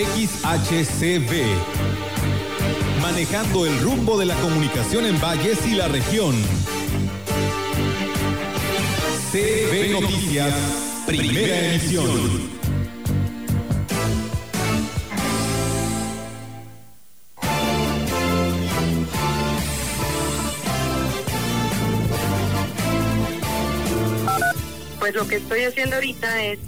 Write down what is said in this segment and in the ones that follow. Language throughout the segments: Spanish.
XHCB. Manejando el rumbo de la comunicación en Valles y la región. CB Noticias, primera emisión. Pues lo que estoy haciendo ahorita es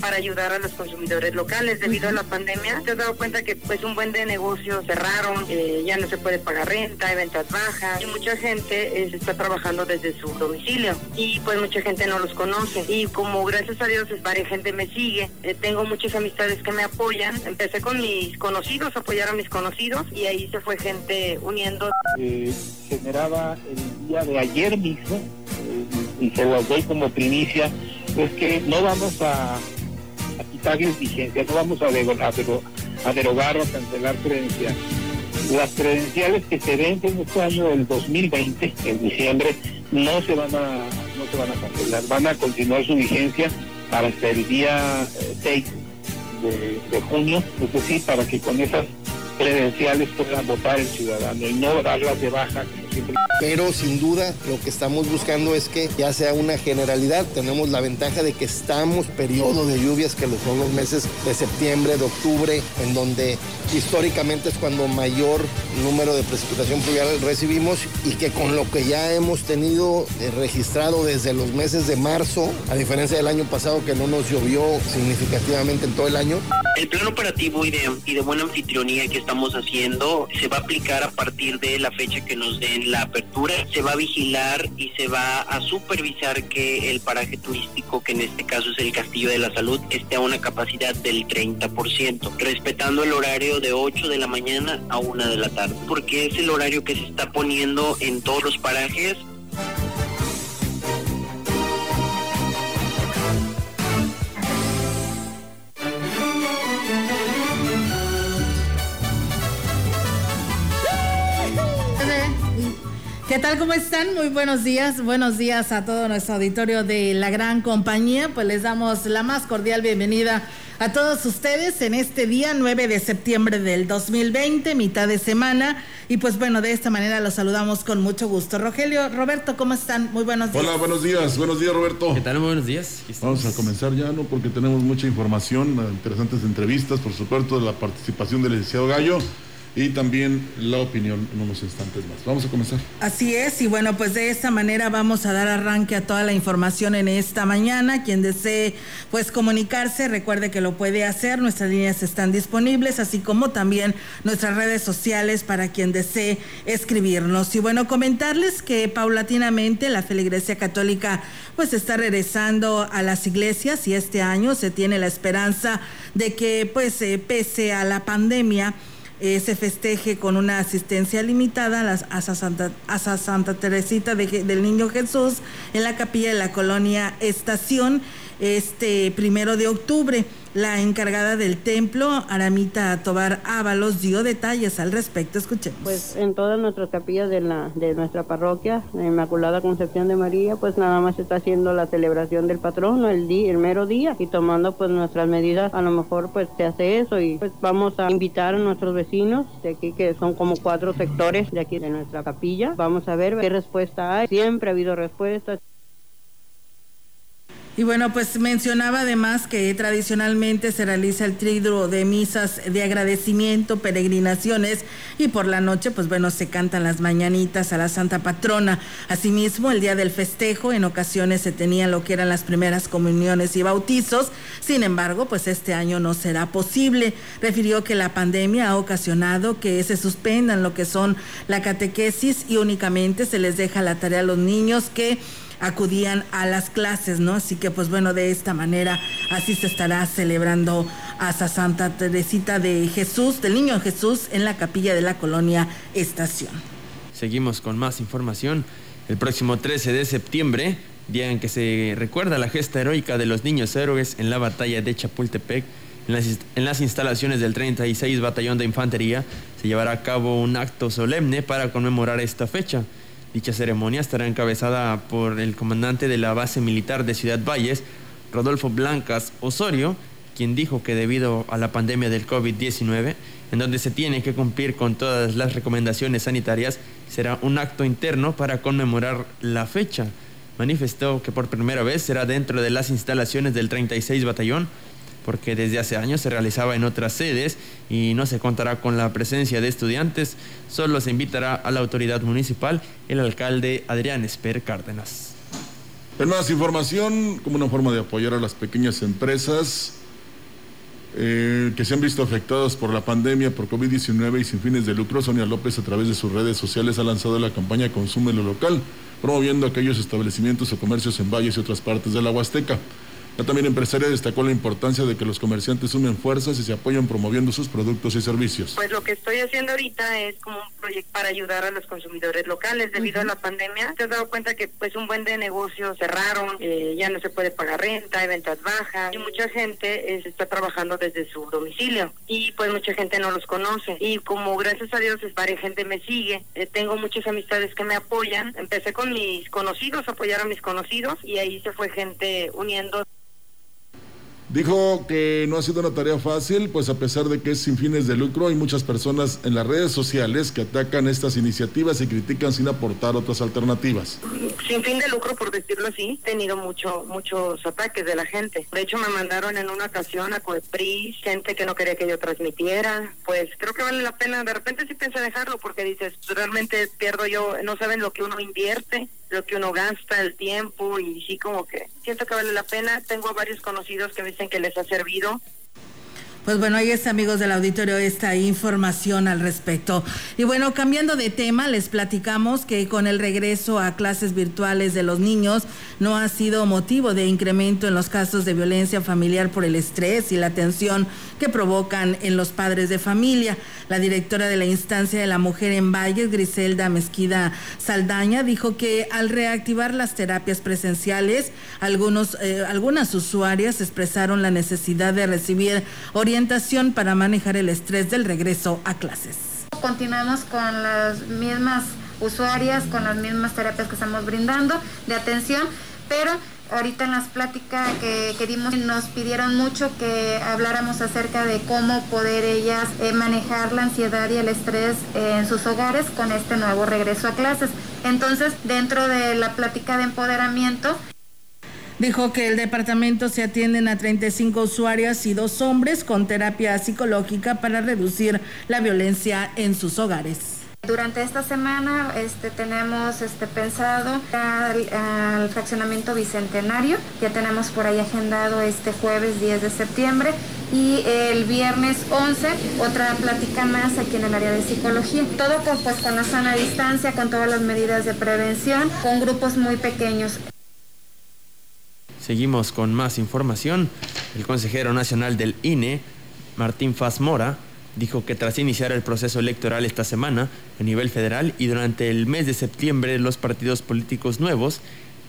para ayudar a los consumidores locales debido a la pandemia. Te has dado cuenta que pues un buen de negocios cerraron, eh, ya no se puede pagar renta, hay ventas bajas y mucha gente eh, está trabajando desde su domicilio y pues mucha gente no los conoce y como gracias a Dios varias gente me sigue, eh, tengo muchas amistades que me apoyan. Empecé con mis conocidos, apoyar a mis conocidos y ahí se fue gente uniendo. generaba el día de ayer mismo y se los doy como primicia, es que no vamos a, quitarles vigencia, no vamos a, a, derogar o a cancelar credenciales. Las credenciales que se vencen este año del 2020, en diciembre, no se van a, no se van a cancelar, van a continuar su vigencia hasta el día 6 eh, de, de junio, es decir, para que con esas credenciales pueda votar el ciudadano y no darlas de baja. Pero sin duda lo que estamos buscando es que ya sea una generalidad. Tenemos la ventaja de que estamos periodo de lluvias que son los meses de septiembre, de octubre, en donde históricamente es cuando mayor número de precipitación pluvial recibimos y que con lo que ya hemos tenido eh, registrado desde los meses de marzo, a diferencia del año pasado que no nos llovió significativamente en todo el año. El plan operativo y de, y de buena anfitrionía que estamos haciendo se va a aplicar a partir de la fecha que nos den la apertura. Se va a vigilar y se va a supervisar que el paraje turístico, que en este caso es el Castillo de la Salud, esté a una capacidad del 30%, respetando el horario de 8 de la mañana a 1 de la tarde, porque es el horario que se está poniendo en todos los parajes ¿Qué tal? ¿Cómo están? Muy buenos días. Buenos días a todo nuestro auditorio de la gran compañía. Pues les damos la más cordial bienvenida a todos ustedes en este día 9 de septiembre del 2020, mitad de semana. Y pues bueno, de esta manera los saludamos con mucho gusto. Rogelio, Roberto, ¿cómo están? Muy buenos días. Hola, buenos días. Buenos días, Roberto. ¿Qué tal? Muy buenos días. Vamos a comenzar ya, ¿no? Porque tenemos mucha información, interesantes entrevistas, por supuesto, de la participación del licenciado Gallo y también la opinión en unos instantes más. Vamos a comenzar. Así es, y bueno, pues de esta manera vamos a dar arranque a toda la información en esta mañana. Quien desee pues comunicarse, recuerde que lo puede hacer, nuestras líneas están disponibles, así como también nuestras redes sociales para quien desee escribirnos. Y bueno, comentarles que paulatinamente la feligresía católica pues está regresando a las iglesias y este año se tiene la esperanza de que pues eh, pese a la pandemia, eh, se festeje con una asistencia limitada a, las, a, Santa, a Santa Teresita del Niño Jesús en la capilla de la colonia Estación este primero de octubre. La encargada del templo, Aramita Tobar Ábalos, dio detalles al respecto. Escuchemos. Pues en todas nuestras capillas de, la, de nuestra parroquia, la Inmaculada Concepción de María, pues nada más se está haciendo la celebración del patrono el, día, el mero día y tomando pues nuestras medidas, a lo mejor pues se hace eso y pues vamos a invitar a nuestros vecinos de aquí que son como cuatro sectores de aquí de nuestra capilla. Vamos a ver qué respuesta hay. Siempre ha habido respuestas. Y bueno, pues mencionaba además que tradicionalmente se realiza el tríduo de misas de agradecimiento, peregrinaciones y por la noche, pues bueno, se cantan las mañanitas a la Santa Patrona. Asimismo, el día del festejo, en ocasiones se tenían lo que eran las primeras comuniones y bautizos. Sin embargo, pues este año no será posible. Refirió que la pandemia ha ocasionado que se suspendan lo que son la catequesis y únicamente se les deja la tarea a los niños que acudían a las clases, ¿no? Así que pues bueno, de esta manera así se estará celebrando a Santa Teresita de Jesús, del Niño Jesús, en la capilla de la colonia Estación. Seguimos con más información. El próximo 13 de septiembre, día en que se recuerda la gesta heroica de los niños héroes en la batalla de Chapultepec, en las, instalaciones del 36 Batallón de Infantería se llevará a cabo un acto solemne para conmemorar esta fecha. Dicha ceremonia estará encabezada por el comandante de la base militar de Ciudad Valles, Rodolfo Blancas Osorio, quien dijo que debido a la pandemia del COVID-19, en donde se tiene que cumplir con todas las recomendaciones sanitarias, será un acto interno para conmemorar la fecha. Manifestó que por primera vez será dentro de las instalaciones del 36 Batallón, porque desde hace años se realizaba en otras sedes y no se contará con la presencia de estudiantes, solo se invitará a la autoridad municipal, el alcalde Adrián Esper Cárdenas. En más información, como una forma de apoyar a las pequeñas empresas eh, que se han visto afectadas por la pandemia por COVID-19 y sin fines de lucro, Sonia López a través de sus redes sociales ha lanzado la campaña Consume lo local, promoviendo aquellos establecimientos o comercios en valles y otras partes de la Huasteca. La también empresaria destacó la importancia de que los comerciantes sumen fuerzas y se apoyen promoviendo sus productos y servicios. Pues lo que estoy haciendo ahorita es como un proyecto para ayudar a los consumidores locales debido a la pandemia. Te has dado cuenta que pues un buen de negocios cerraron, eh, ya no se puede pagar renta, hay ventas bajas y mucha gente está trabajando desde su domicilio y pues mucha gente no los conoce y como gracias a Dios es varias gente me sigue, eh, tengo muchas amistades que me apoyan. Empecé con mis conocidos, apoyar a mis conocidos y ahí se fue gente uniendo. Dijo que no ha sido una tarea fácil, pues a pesar de que es sin fines de lucro, hay muchas personas en las redes sociales que atacan estas iniciativas y critican sin aportar otras alternativas. Sin fin de lucro, por decirlo así, he tenido mucho, muchos ataques de la gente. De hecho, me mandaron en una ocasión a Coepris, gente que no quería que yo transmitiera. Pues creo que vale la pena. De repente sí pensé dejarlo porque dices, realmente pierdo yo, no saben lo que uno invierte lo que uno gasta, el tiempo y sí como que siento que vale la pena. Tengo varios conocidos que me dicen que les ha servido pues bueno, ahí está, amigos del auditorio, esta información al respecto. Y bueno, cambiando de tema, les platicamos que con el regreso a clases virtuales de los niños no ha sido motivo de incremento en los casos de violencia familiar por el estrés y la tensión que provocan en los padres de familia. La directora de la instancia de la mujer en Valles, Griselda Mezquida Saldaña, dijo que al reactivar las terapias presenciales, algunos, eh, algunas usuarias expresaron la necesidad de recibir orientación orientación para manejar el estrés del regreso a clases. Continuamos con las mismas usuarias, con las mismas terapias que estamos brindando de atención, pero ahorita en las pláticas que, dimos nos pidieron mucho que habláramos acerca de cómo poder ellas eh, manejar la ansiedad y el estrés en sus hogares con este nuevo regreso a clases. Entonces, dentro de la plática de empoderamiento, Dijo que el departamento se atienden a 35 usuarias y dos hombres con terapia psicológica para reducir la violencia en sus hogares. Durante esta semana este, tenemos este, pensado al, fraccionamiento bicentenario, ya tenemos por ahí agendado este jueves 10 de septiembre y el viernes 11 otra plática más aquí en el área de psicología. Todo con, pues, con la sana distancia, con todas las medidas de prevención, con grupos muy pequeños. Seguimos con más información. El consejero nacional del INE, Martín Faz Mora, dijo que tras iniciar el proceso electoral esta semana a nivel federal y durante el mes de septiembre los partidos políticos nuevos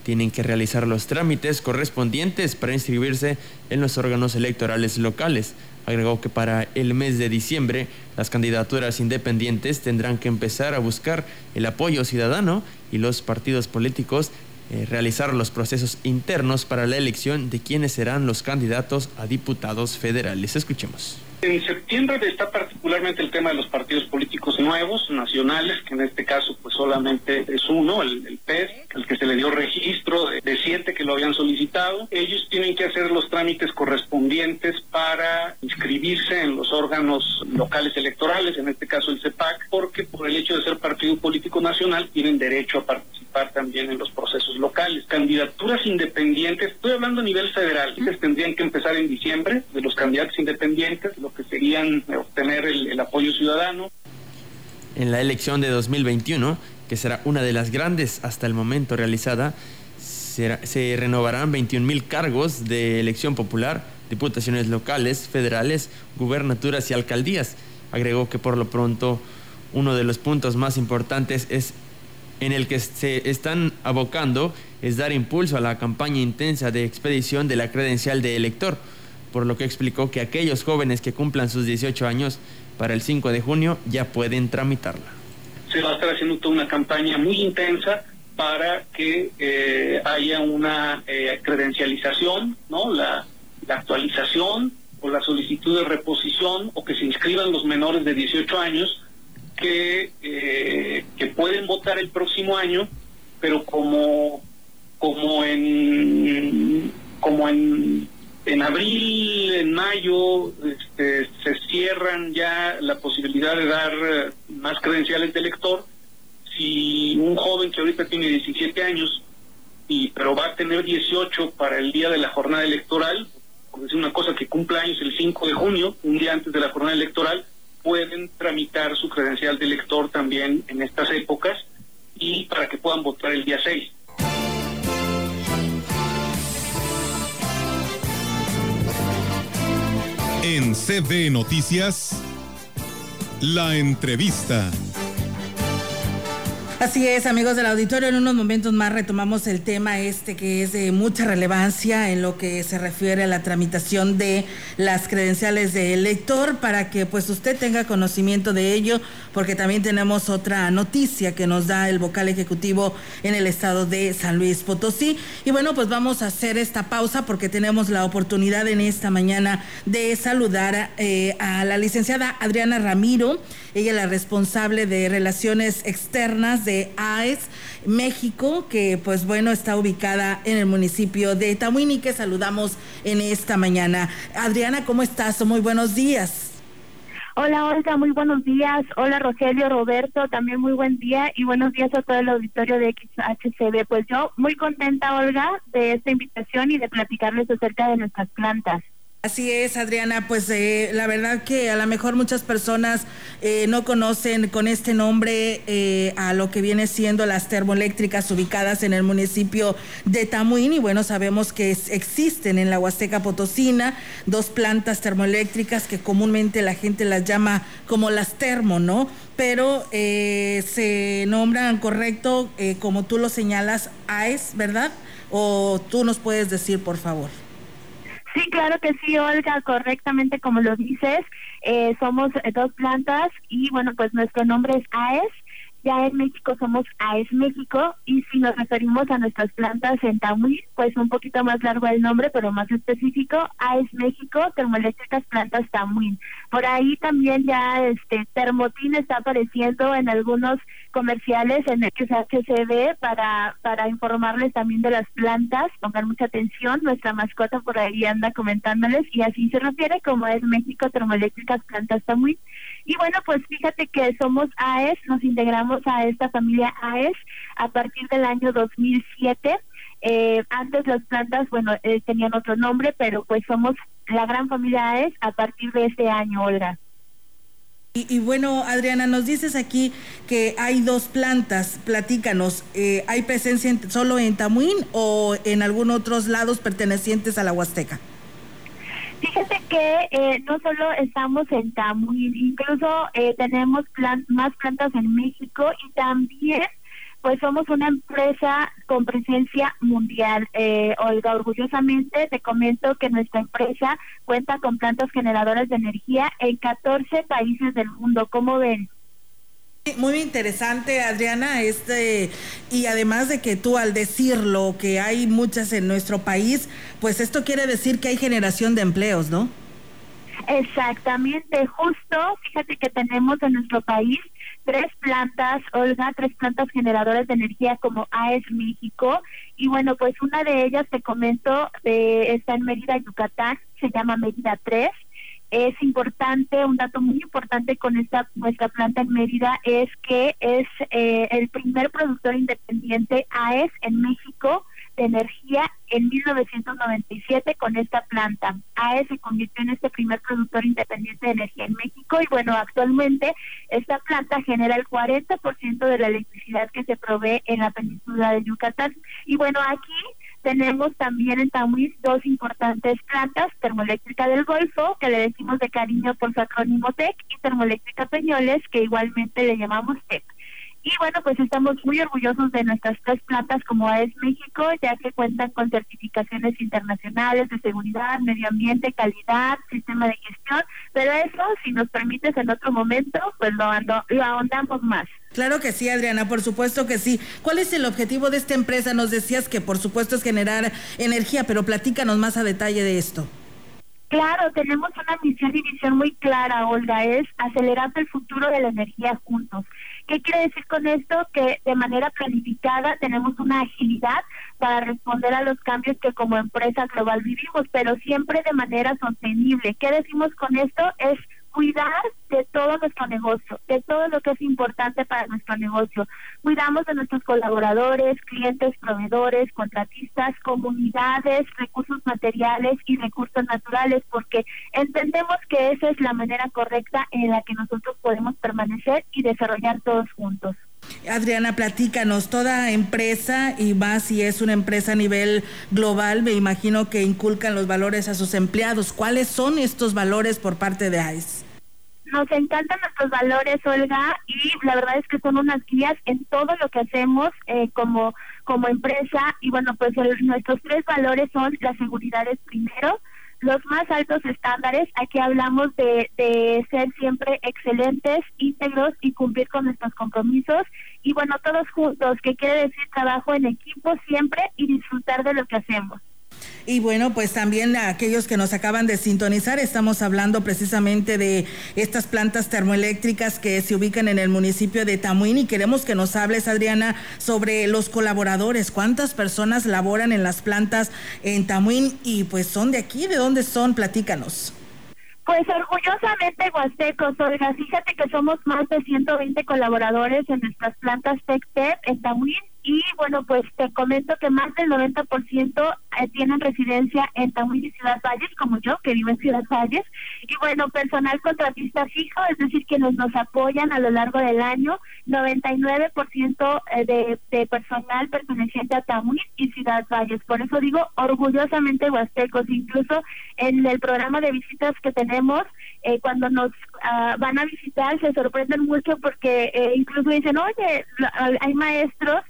tienen que realizar los trámites correspondientes para inscribirse en los órganos electorales locales. Agregó que para el mes de diciembre las candidaturas independientes tendrán que empezar a buscar el apoyo ciudadano y los partidos políticos eh, realizar los procesos internos para la elección de quienes serán los candidatos a diputados federales. Escuchemos. En septiembre está particularmente el tema de los partidos políticos nuevos, nacionales, que en este caso pues solamente es uno, el, PES, el que se le dio registro de, de, siete que lo habían solicitado. Ellos tienen que hacer los trámites correspondientes para inscribirse en los órganos locales electorales, en este caso el CEPAC, porque por el hecho de ser partido político nacional tienen derecho a participar también en los procesos locales. Candidaturas independientes, estoy hablando a nivel federal, les tendrían que empezar en diciembre de los candidatos independientes, lo que serían obtener el, el apoyo ciudadano. En la elección de 2021, que será una de las grandes hasta el momento realizada, se, renovarán 21 mil cargos de elección popular, diputaciones locales, federales, gubernaturas y alcaldías. Agregó que por lo pronto uno de los puntos más importantes es en el que se están abocando es dar impulso a la campaña intensa de expedición de la credencial de elector, por lo que explicó que aquellos jóvenes que cumplan sus 18 años para el 5 de junio ya pueden tramitarla. Se va a estar haciendo toda una campaña muy intensa para que eh, haya una eh, credencialización, ¿no? La, actualización o la solicitud de reposición o que se inscriban los menores de 18 años que, eh, que pueden votar el próximo año, pero como, como en como en, en abril, en mayo, este, se cierran ya la posibilidad de dar más credenciales de elector, si un joven que ahorita tiene 17 años, y pero va a tener 18 para el día de la jornada electoral, decir una cosa que cumple años el 5 de junio, un día antes de la jornada electoral, pueden tramitar su credencial de elector también en estas épocas y para que puedan votar el día 6. En CB Noticias, la entrevista. Así es, amigos del auditorio, en unos momentos más retomamos el tema este que es de mucha relevancia en lo que se refiere a la tramitación de las credenciales de elector para que pues usted tenga conocimiento de ello, porque también tenemos otra noticia que nos da el vocal ejecutivo en el estado de San Luis Potosí. Y bueno, pues vamos a hacer esta pausa porque tenemos la oportunidad en esta mañana de saludar eh, a la licenciada Adriana Ramiro, ella es la responsable de relaciones externas de AES México, que pues bueno, está ubicada en el municipio de Tamuini, que saludamos en esta mañana. Adriana, ¿cómo estás? Muy buenos días. Hola Olga, muy buenos días. Hola Rogelio, Roberto, también muy buen día y buenos días a todo el auditorio de XHCB. Pues yo muy contenta Olga de esta invitación y de platicarles acerca de nuestras plantas. Así es, Adriana, pues eh, la verdad que a lo mejor muchas personas eh, no conocen con este nombre eh, a lo que viene siendo las termoeléctricas ubicadas en el municipio de Tamuín y bueno, sabemos que existen en la Huasteca Potosina dos plantas termoeléctricas que comúnmente la gente las llama como las termo, ¿no? Pero se nombran correcto, como tú lo señalas, AES, ¿verdad? O tú nos puedes decir, por favor. Sí, claro que sí, Olga, correctamente como lo dices. Eh, somos dos plantas y bueno, pues nuestro nombre es AES ya en México somos AES México y si nos referimos a nuestras plantas en Tamuy, pues un poquito más largo el nombre, pero más específico, AES México, Termoeléctricas Plantas Tamuy. Por ahí también ya este Termotín está apareciendo en algunos comerciales en XHCB para, para informarles también de las plantas, pongan mucha atención, nuestra mascota por ahí anda comentándoles y así se refiere como es México Termoeléctricas Plantas Tamuy. Y bueno, pues fíjate que somos AES, nos integramos a esta familia AES a partir del año 2007. Eh, antes las plantas, bueno, eh, tenían otro nombre, pero pues somos la gran familia AES a partir de este año, Olga. Y, bueno, Adriana, nos dices aquí que hay dos plantas, platícanos, eh, ¿hay presencia solo en Tamuín o en algunos otros lados pertenecientes a la Huasteca? Fíjate que eh, no solo estamos en Tamuín, incluso eh, tenemos más plantas en México y también pues somos una empresa con presencia mundial. Eh, Olga, orgullosamente te comento que nuestra empresa cuenta con plantas generadoras de energía en 14 países del mundo. ¿Cómo ven? Muy interesante, Adriana, este y además de que tú al decirlo que hay muchas en nuestro país, pues esto quiere decir que hay generación de empleos, ¿no? Exactamente, justo, fíjate que tenemos en nuestro país tres plantas, Olga, tres plantas generadoras de energía como AES México. Y bueno, pues una de ellas te comento de, está en Mérida, Yucatán, se llama Mérida 3 es importante, un dato muy importante con esta nuestra planta en Mérida es que es eh, el primer productor independiente AES en México de energía en 1997 con esta planta. AES se convirtió en este primer productor independiente de energía en México y bueno, actualmente esta planta genera el 40% de la electricidad que se provee en la península de Yucatán. Y bueno, aquí tenemos también en Tamuín dos importantes plantas, Termoeléctrica del Golfo, que le decimos de cariño por su acrónimo TEC, y Termoeléctrica Peñoles, que igualmente le llamamos TEC. Y bueno, pues estamos muy orgullosos de nuestras tres plantas como es México, ya que cuentan con certificaciones internacionales de seguridad, medio ambiente, calidad, sistema de gestión, pero eso, si nos permites en otro momento, pues lo, lo ahondamos más. Claro que sí, Adriana, por supuesto que sí. ¿Cuál es el objetivo de esta empresa? Nos decías que por supuesto es generar energía, pero platícanos más a detalle de esto. Claro, tenemos una misión y visión muy clara, Olga, es acelerar el futuro de la energía juntos. ¿Qué quiere decir con esto? Que de manera planificada tenemos una agilidad para responder a los cambios que como empresa global vivimos, pero siempre de manera sostenible. ¿Qué decimos con esto? Es cuidar de todo nuestro negocio, de todo lo que es importante para nuestro negocio. Cuidamos de nuestros colaboradores, clientes, proveedores, contratistas, comunidades, recursos materiales y recursos naturales, porque entendemos que esa es la manera correcta en la que nosotros podemos permanecer y desarrollar todos juntos. Adriana, platícanos, toda empresa y más si es una empresa a nivel global, me imagino que inculcan los valores a sus empleados. ¿Cuáles son estos valores por parte de ICE? Nos encantan nuestros valores, Olga, y la verdad es que son unas guías en todo lo que hacemos eh, como, como empresa. Y bueno, pues nuestros tres valores son la seguridad es primero, los más altos estándares. Aquí hablamos de, de ser siempre excelentes, íntegros y cumplir con nuestros compromisos. Y bueno, todos juntos, que quiere decir trabajo en equipo siempre y disfrutar de lo que hacemos. Y bueno, pues también a aquellos que nos acaban de sintonizar, estamos hablando precisamente de estas plantas termoeléctricas que se ubican en el municipio de Tamuín y queremos que nos hables, Adriana, sobre los colaboradores, cuántas personas laboran en las plantas en Tamuín y pues son de aquí, ¿de dónde son? Platícanos. Pues orgullosamente Huastecos, Olga, fíjate que somos más de 120 colaboradores en nuestras plantas TECTEP en Tamuín y bueno, pues te comento que más del 90% eh, tienen residencia en Tamuín y Ciudad Valles, como yo, que vivo en Ciudad Valles. Y bueno, personal contratista fijo, es decir, quienes nos apoyan a lo largo del año, 99% eh, de, de personal perteneciente a Tamuín y Ciudad Valles. Por eso digo orgullosamente huastecos, incluso en el programa de visitas que tenemos, eh, cuando nos ah, van a visitar se sorprenden mucho porque incluso dicen, oye, hay maestros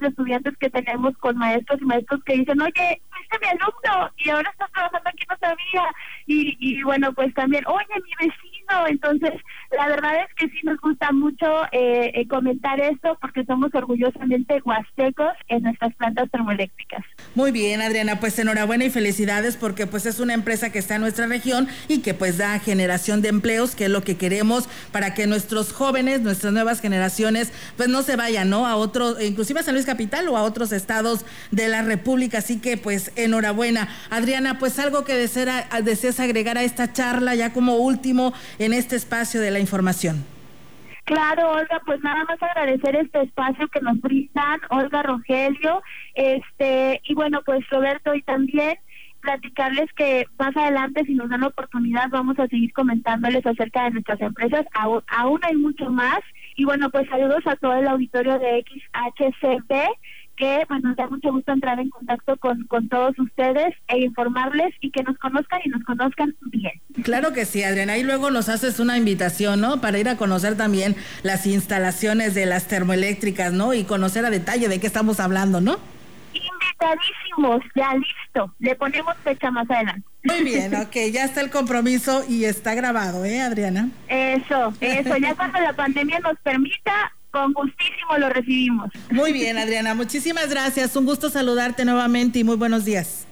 de estudiantes que tenemos con maestros y maestros que dicen, oye, fuiste mi alumno y ahora estás trabajando aquí, no sabía. Y, y bueno, pues también, oye, mi vecino. Entonces, la verdad es que sí nos gusta mucho eh, eh, comentar esto porque somos orgullosamente huastecos en nuestras plantas termoeléctricas. Muy bien, Adriana, pues enhorabuena y felicidades porque pues es una empresa que está en nuestra región y que pues da generación de empleos, que es lo que queremos para que nuestros jóvenes, nuestras nuevas generaciones, pues no se vayan, ¿no? A otro, inclusive a San Luis Capital o a otros estados de la República. Así que pues enhorabuena. Adriana, pues algo que deseas agregar a esta charla ya como último en este espacio de la información. Claro, Olga, pues nada más agradecer este espacio que nos brindan, Olga Rogelio, este, y bueno, pues Roberto y también platicarles que más adelante, si nos dan la oportunidad, vamos a seguir comentándoles acerca de nuestras empresas. Aún, aún hay mucho más. Y bueno, pues saludos a todo el auditorio de XHCP que bueno, nos da mucho gusto entrar en contacto con, con todos ustedes e informarles y que nos conozcan y nos conozcan bien. Claro que sí, Adriana. Y luego nos haces una invitación, ¿no? Para ir a conocer también las instalaciones de las termoeléctricas, ¿no? Y conocer a detalle de qué estamos hablando, ¿no? Invitadísimos, ya listo. Le ponemos fecha más adelante. Muy bien, ok, ya está el compromiso y está grabado, ¿eh, Adriana? Eso, eso. Ya cuando la pandemia nos permita, con gustísimo lo recibimos. Muy bien, Adriana, muchísimas gracias. Un gusto saludarte nuevamente y muy buenos días.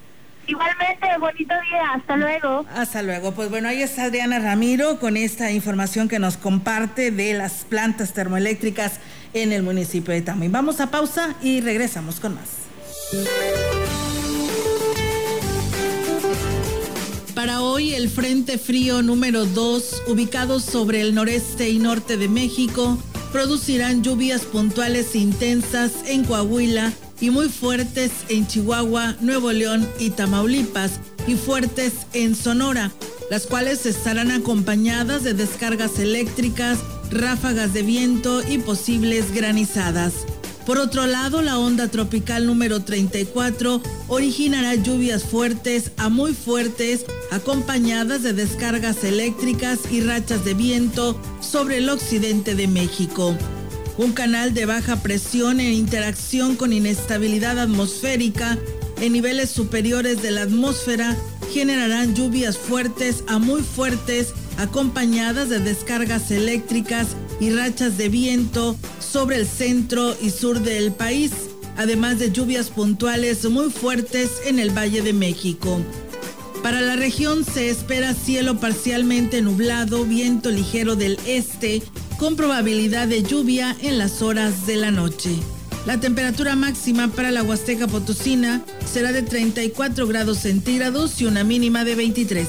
Igualmente, bonito día, hasta luego. Hasta luego. Pues bueno, ahí está Adriana Ramiro con esta información que nos comparte de las plantas termoeléctricas en el municipio de Tamuín. Vamos a pausa y regresamos con más. Para hoy, el Frente Frío número 2, ubicado sobre el noreste y norte de México, producirán lluvias puntuales intensas en Coahuila y muy fuertes en Chihuahua, Nuevo León y Tamaulipas y fuertes en Sonora, las cuales estarán acompañadas de descargas eléctricas, ráfagas de viento y posibles granizadas. Por otro lado, la onda tropical número 34 originará lluvias fuertes a muy fuertes acompañadas de descargas eléctricas y rachas de viento sobre el occidente de México. Un canal de baja presión en interacción con inestabilidad atmosférica en niveles superiores de la atmósfera generarán lluvias fuertes a muy fuertes acompañadas de descargas eléctricas y rachas de viento sobre el centro y sur del país, además de lluvias puntuales muy fuertes en el Valle de México. Para la región se espera cielo parcialmente nublado, viento ligero del este, con probabilidad de lluvia en las horas de la noche. La temperatura máxima para la Huasteca Potosina será de 34 grados centígrados y una mínima de 23.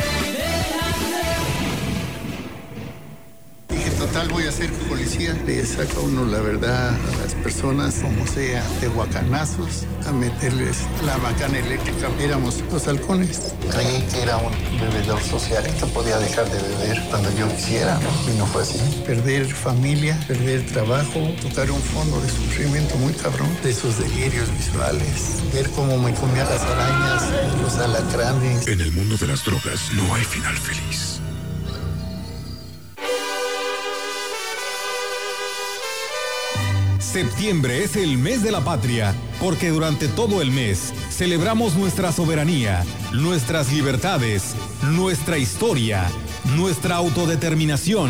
Total voy a ser policía. Le saca uno la verdad a las personas, como sea, de guacanazos, a meterles la macana eléctrica. Éramos los halcones. Creí que era un bebedor social, que podía dejar de beber cuando yo quisiera, ¿no? Y no fue así. Perder familia, perder trabajo, tocar un fondo de sufrimiento muy cabrón, de esos delirios visuales, ver cómo me comía las arañas, los alacranes. En el mundo de las drogas no hay final feliz. Septiembre es el mes de la patria, porque durante todo el mes celebramos nuestra soberanía, nuestras libertades, nuestra historia, nuestra autodeterminación.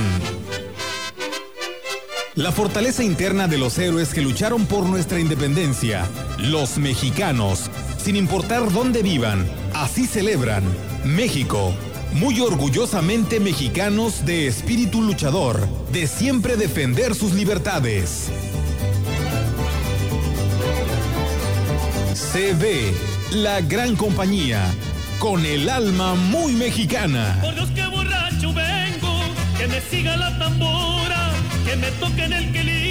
La fortaleza interna de los héroes que lucharon por nuestra independencia, los mexicanos, sin importar dónde vivan, así celebran México, muy orgullosamente mexicanos de espíritu luchador, de siempre defender sus libertades. CB, la gran compañía, con el alma muy mexicana. Por Dios que borracho vengo, que me siga la tambora, que me toquen el quelite,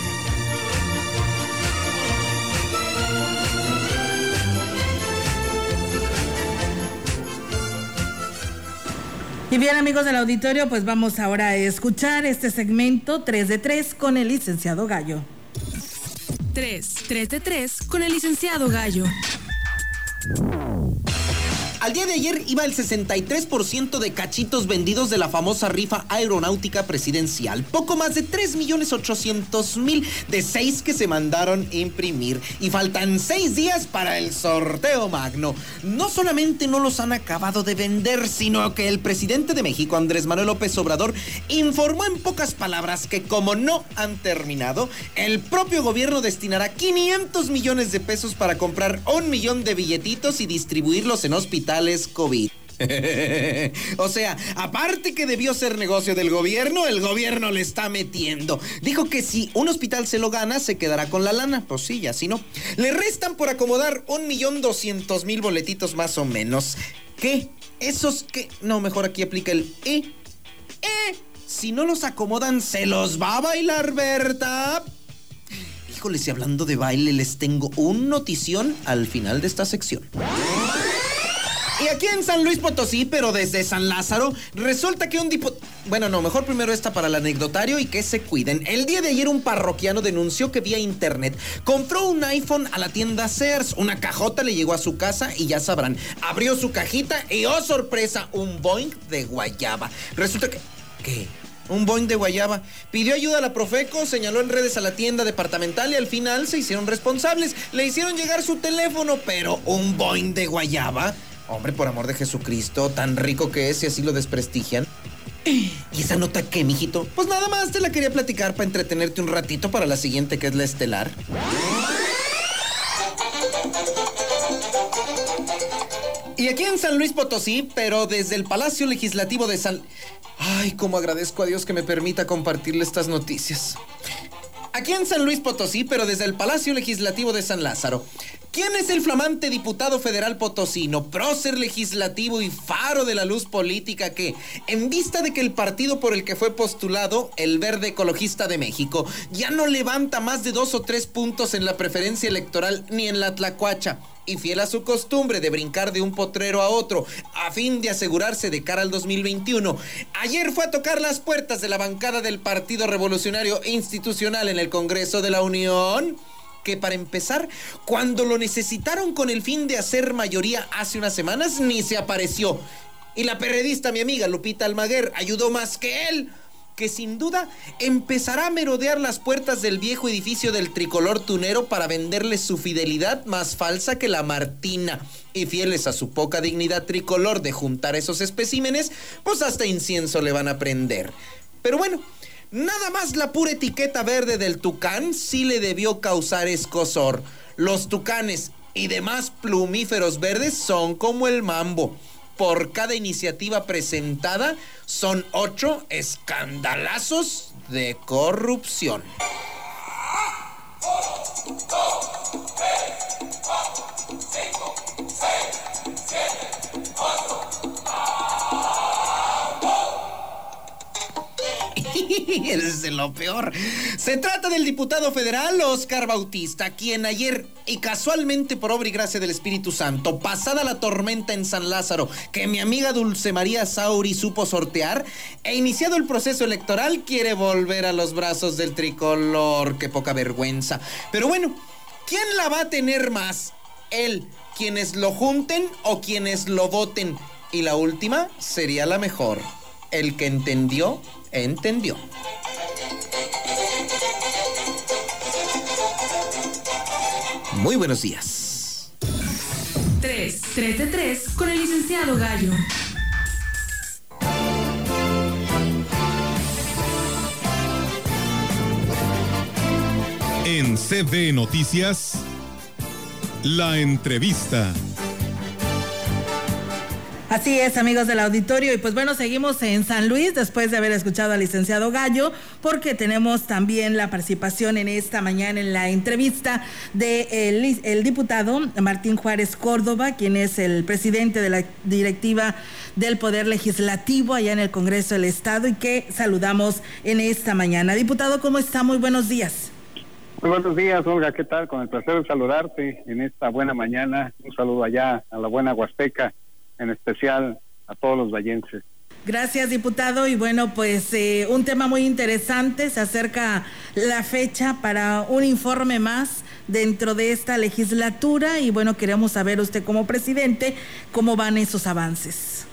Y bien amigos del auditorio, pues vamos ahora a escuchar este segmento 3 de 3 con el licenciado Gallo. 3, 3 de 3 con el licenciado Gallo. Al día de ayer iba el 63% de cachitos vendidos de la famosa rifa aeronáutica presidencial. Poco más de 3 millones 800 mil de 6 que se mandaron imprimir. Y faltan 6 días para el sorteo magno. No solamente no los han acabado de vender, sino que el presidente de México, Andrés Manuel López Obrador, informó en pocas palabras que como no han terminado, el propio gobierno destinará 500 millones de pesos para comprar un millón de billetitos y distribuirlos en hospitales COVID. o sea, aparte que debió ser negocio del gobierno, el gobierno le está metiendo. Dijo que si un hospital se lo gana, se quedará con la lana. Pues sí, ya si no. Le restan por acomodar un millón doscientos mil boletitos más o menos. ¿Qué? Esos que... No, mejor aquí aplica el E. ¡Eh! Si no los acomodan, se los va a bailar, Berta. Híjole, si hablando de baile, les tengo un notición al final de esta sección. Y aquí en San Luis Potosí, pero desde San Lázaro, resulta que un diputado... Bueno, no, mejor primero esta para el anecdotario y que se cuiden. El día de ayer un parroquiano denunció que vía internet compró un iPhone a la tienda Sears. Una cajota le llegó a su casa y ya sabrán, abrió su cajita y oh sorpresa, un Boeing de guayaba. Resulta que... ¿Qué? un Boeing de Guayaba. Pidió ayuda a la Profeco, señaló en redes a la tienda departamental y al final se hicieron responsables. Le hicieron llegar su teléfono, pero un Boeing de Guayaba. Hombre, por amor de Jesucristo, tan rico que es y así lo desprestigian. ¿Y esa nota qué, mijito? Pues nada más te la quería platicar para entretenerte un ratito para la siguiente que es la estelar. Y aquí en San Luis Potosí, pero desde el Palacio Legislativo de San... Ay, cómo agradezco a Dios que me permita compartirle estas noticias. Aquí en San Luis Potosí, pero desde el Palacio Legislativo de San Lázaro. ¿Quién es el flamante diputado federal potosino, prócer legislativo y faro de la luz política que, en vista de que el partido por el que fue postulado, el Verde Ecologista de México, ya no levanta más de dos o tres puntos en la preferencia electoral ni en la tlacuacha? Y fiel a su costumbre de brincar de un potrero a otro a fin de asegurarse de cara al 2021, ayer fue a tocar las puertas de la bancada del Partido Revolucionario Institucional en el Congreso de la Unión que para empezar, cuando lo necesitaron con el fin de hacer mayoría hace unas semanas, ni se apareció. Y la periodista, mi amiga Lupita Almaguer, ayudó más que él que sin duda empezará a merodear las puertas del viejo edificio del tricolor tunero para venderle su fidelidad más falsa que la Martina. Y fieles a su poca dignidad tricolor de juntar esos especímenes, pues hasta incienso le van a prender. Pero bueno, nada más la pura etiqueta verde del tucán sí le debió causar escosor. Los tucanes y demás plumíferos verdes son como el mambo por cada iniciativa presentada son ocho escandalazos de corrupción. es lo peor. Se trata del diputado federal Oscar Bautista, quien ayer, y casualmente por obra y gracia del Espíritu Santo, pasada la tormenta en San Lázaro, que mi amiga Dulce María Sauri supo sortear, e iniciado el proceso electoral, quiere volver a los brazos del tricolor. Qué poca vergüenza. Pero bueno, ¿quién la va a tener más? ¿Él, quienes lo junten o quienes lo voten? Y la última sería la mejor. El que entendió entendió. Muy buenos días. 3, 3 de 3 con el licenciado Gallo. En CB Noticias, la entrevista. Así es, amigos del auditorio. Y pues bueno, seguimos en San Luis después de haber escuchado al licenciado Gallo, porque tenemos también la participación en esta mañana en la entrevista de el, diputado Martín Juárez Córdoba, quien es el presidente de la directiva del Poder Legislativo allá en el Congreso del Estado y que saludamos en esta mañana. Diputado, ¿cómo está? Muy buenos días. Muy buenos días, Olga. ¿Qué tal? Con el placer de saludarte en esta buena mañana. Un saludo allá a la buena Huasteca en especial a todos los vallenses. Gracias, diputado. Y bueno, pues eh, un tema muy interesante. Se acerca la fecha para un informe más dentro de esta legislatura y bueno, queremos saber usted como presidente cómo van esos avances.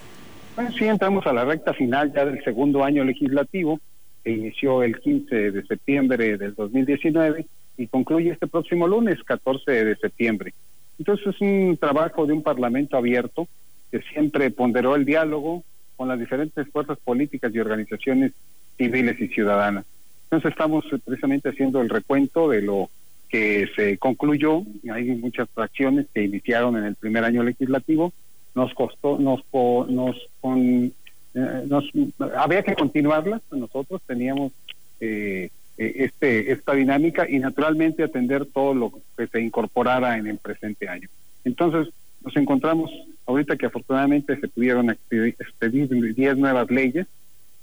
Bueno, sí, entramos a la recta final ya del segundo año legislativo, que inició el 15 de septiembre del 2019 y concluye este próximo lunes, 14 de septiembre. Entonces es un trabajo de un parlamento abierto que siempre ponderó el diálogo con las diferentes fuerzas políticas y organizaciones civiles y ciudadanas. Entonces estamos precisamente haciendo el recuento de lo que se concluyó. Hay muchas acciones que iniciaron en el primer año legislativo. Nos costó, nos, nos, eh, nos había que continuarlas. Nosotros teníamos eh, eh, este esta dinámica y naturalmente atender todo lo que se incorporara en el presente año. Entonces nos encontramos ahorita que afortunadamente se pudieron expedir 10 nuevas leyes.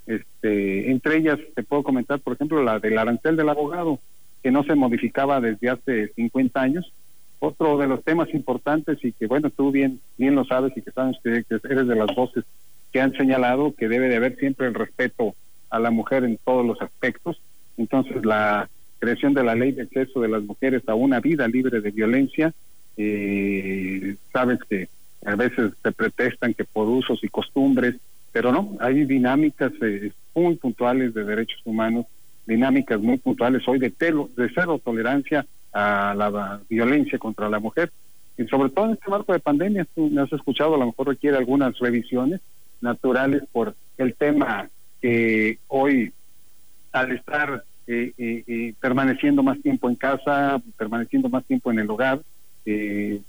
Este, entre ellas te puedo comentar, por ejemplo, la del arancel del abogado, que no se modificaba desde hace 50 años. Otro de los temas importantes y que, bueno, tú bien, bien lo sabes y que sabes que, eres de las voces que han señalado que debe de haber siempre el respeto a la mujer en todos los aspectos. Entonces, la creación de la ley de acceso de las mujeres a una vida libre de violencia, eh, sabes que a veces se pretestan que por usos y costumbres, pero no, hay dinámicas eh, muy puntuales de derechos humanos dinámicas muy puntuales hoy de, telo, de cero tolerancia a la violencia contra la mujer. Y sobre todo en este marco de pandemia, tú me has escuchado, a lo mejor requiere algunas revisiones naturales por el tema que hoy, al estar eh, eh, eh, permaneciendo más tiempo en casa, permaneciendo más tiempo en el hogar,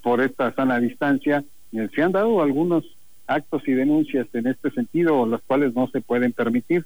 por esta sana distancia, se han dado algunos actos y denuncias en este sentido, las cuales no se pueden permitir.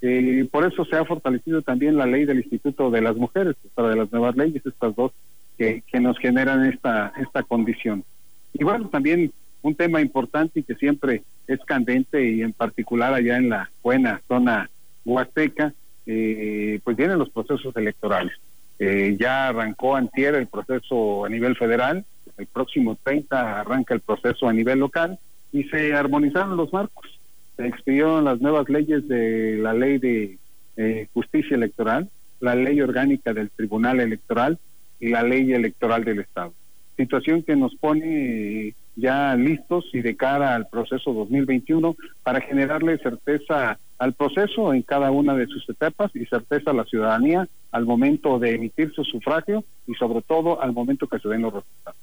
Eh, por eso se ha fortalecido también la ley del Instituto de las Mujeres, para de las nuevas leyes, estas dos que, que nos generan esta, esta condición. Y bueno, también un tema importante y que siempre es candente y en particular allá en la buena zona huasteca, eh, pues vienen los procesos electorales. Eh, ya arrancó antier el proceso a nivel federal, el próximo 30 arranca el proceso a nivel local. Y se armonizaron los marcos. Se expidieron las nuevas leyes de la ley de eh, justicia electoral, la ley orgánica del Tribunal Electoral y la ley electoral del Estado. Situación que nos pone ya listos y de cara al proceso 2021 para generarle certeza al proceso en cada una de sus etapas y certeza a la ciudadanía al momento de emitir su sufragio y sobre todo al momento que se den los resultados.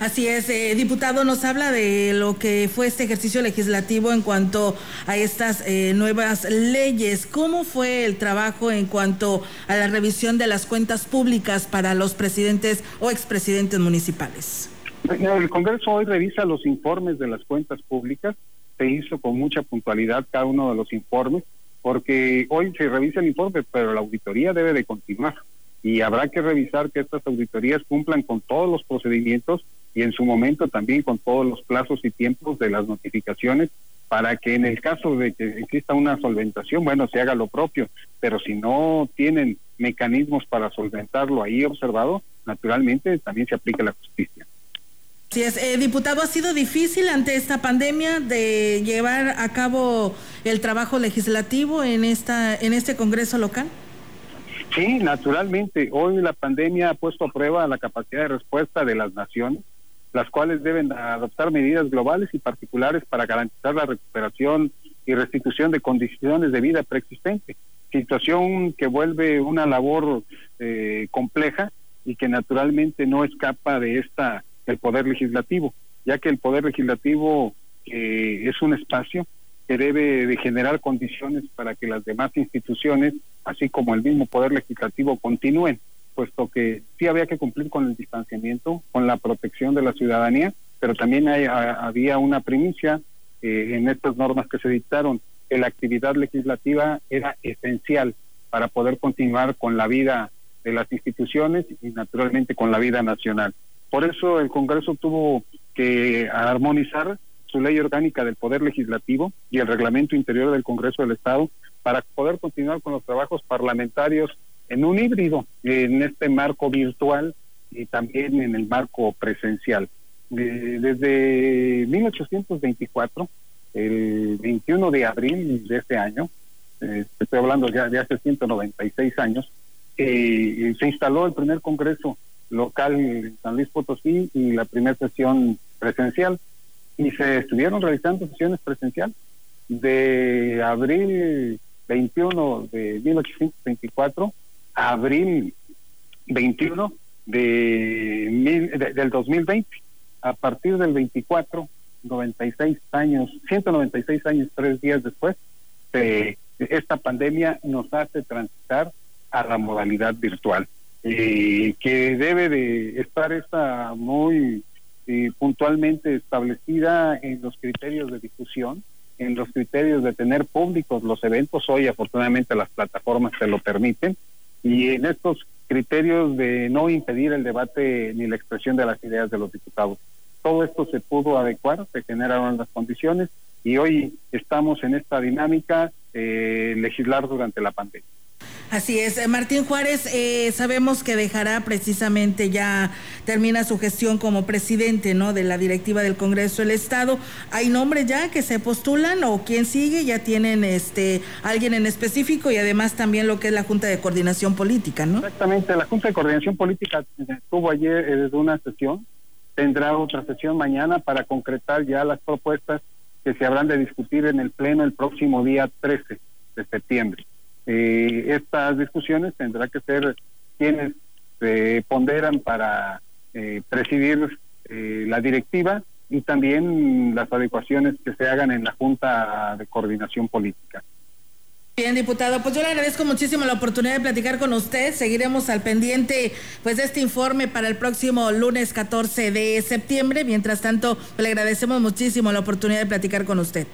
Así es, eh, diputado, nos habla de lo que fue este ejercicio legislativo en cuanto a estas eh, nuevas leyes. ¿Cómo fue el trabajo en cuanto a la revisión de las cuentas públicas para los presidentes o expresidentes municipales? El Congreso hoy revisa los informes de las cuentas públicas. Se hizo con mucha puntualidad cada uno de los informes, porque hoy se revisa el informe, pero la auditoría debe de continuar y habrá que revisar que estas auditorías cumplan con todos los procedimientos y en su momento también con todos los plazos y tiempos de las notificaciones para que en el caso de que exista una solventación, bueno, se haga lo propio, pero si no tienen mecanismos para solventarlo ahí observado, naturalmente también se aplica la justicia. Sí, es, eh, diputado, ¿ha sido difícil ante esta pandemia de llevar a cabo el trabajo legislativo en esta en este Congreso local? Sí, naturalmente. Hoy la pandemia ha puesto a prueba la capacidad de respuesta de las naciones, las cuales deben adoptar medidas globales y particulares para garantizar la recuperación y restitución de condiciones de vida preexistente. Situación que vuelve una labor eh, compleja y que naturalmente no escapa de esta el poder legislativo, ya que el poder legislativo eh, es un espacio que debe de generar condiciones para que las demás instituciones, así como el mismo Poder Legislativo, continúen, puesto que sí había que cumplir con el distanciamiento, con la protección de la ciudadanía, pero también había una primicia eh, en estas normas que se dictaron, que la actividad legislativa era esencial para poder continuar con la vida de las instituciones y naturalmente con la vida nacional. Por eso el Congreso tuvo que armonizar su ley orgánica del Poder Legislativo y el reglamento interior del Congreso del Estado para poder continuar con los trabajos parlamentarios en un híbrido, en este marco virtual y también en el marco presencial. desde 1824, el 21 de abril de este año, eh, estoy hablando ya de hace 196 años, eh, se instaló el primer Congreso local en San Luis Potosí y la primera sesión presencial. Y se estuvieron realizando sesiones presenciales de abril 21 de 1824 a abril 21 de, del 2020. A partir del 24, 96 años, 196 años, tres días después, esta pandemia nos hace transitar a la modalidad virtual, eh, que debe de estar esta muy eh, puntualmente establecida en los criterios de difusión, en los criterios de tener públicos los eventos. Hoy, afortunadamente, las plataformas se lo permiten. Y en estos criterios de no impedir el debate ni la expresión de las ideas de los diputados. Todo esto se pudo adecuar, se generaron las condiciones y hoy estamos en esta dinámica eh, legislar durante la pandemia. Así es. Eh, Martín Juárez, eh, sabemos que dejará precisamente ya, termina su gestión como presidente ¿no? de la directiva del Congreso del Estado. ¿Hay nombres ya que se postulan o quién sigue? Ya tienen este alguien en específico y además también lo que es la Junta de Coordinación Política, ¿no? Exactamente. La Junta de Coordinación Política estuvo ayer desde una sesión, tendrá otra sesión mañana para concretar ya las propuestas que se habrán de discutir en el Pleno el próximo día 13 de septiembre. Eh, estas discusiones tendrá que ser quienes se ponderan para eh, presidir eh, la directiva y también las adecuaciones que se hagan en la Junta de Coordinación Política. Bien, diputado, pues yo le agradezco muchísimo la oportunidad de platicar con usted. Seguiremos al pendiente pues de este informe para el próximo lunes 14 de septiembre. Mientras tanto, le agradecemos muchísimo la oportunidad de platicar con usted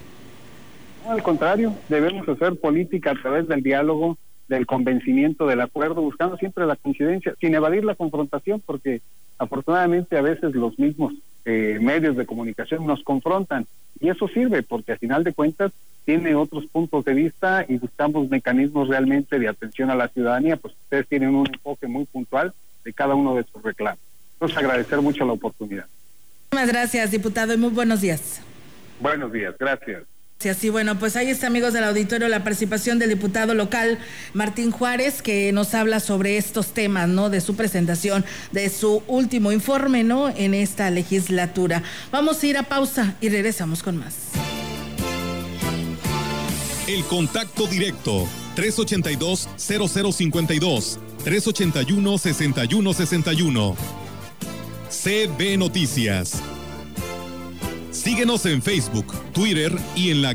al contrario, debemos hacer política a través del diálogo, del convencimiento, del acuerdo, buscando siempre la coincidencia, sin evadir la confrontación, porque afortunadamente a veces los mismos eh, medios de comunicación nos confrontan y eso sirve porque al final de cuentas tiene otros puntos de vista y buscamos mecanismos realmente de atención a la ciudadanía, pues ustedes tienen un enfoque muy puntual de cada uno de sus reclamos. Entonces agradecer mucho la oportunidad. Muchas gracias, diputado, y muy buenos días. Buenos días, gracias. Así bueno, pues ahí está, amigos del auditorio, la participación del diputado local Martín Juárez, que nos habla sobre estos temas, ¿no? De su presentación, de su último informe, ¿no? En esta legislatura. Vamos a ir a pausa y regresamos con más. El contacto directo, 382-0052, 381-6161. CB Noticias. Síguenos en Facebook, Twitter y en la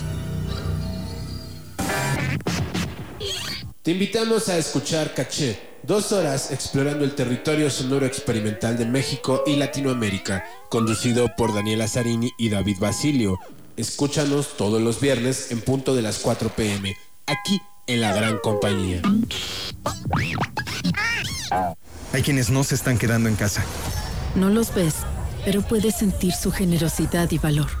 Te invitamos a escuchar Caché, dos horas explorando el territorio sonoro experimental de México y Latinoamérica, conducido por Daniela Zarini y David Basilio. Escúchanos todos los viernes en punto de las 4 pm, aquí en la gran compañía. Hay quienes no se están quedando en casa. No los ves, pero puedes sentir su generosidad y valor.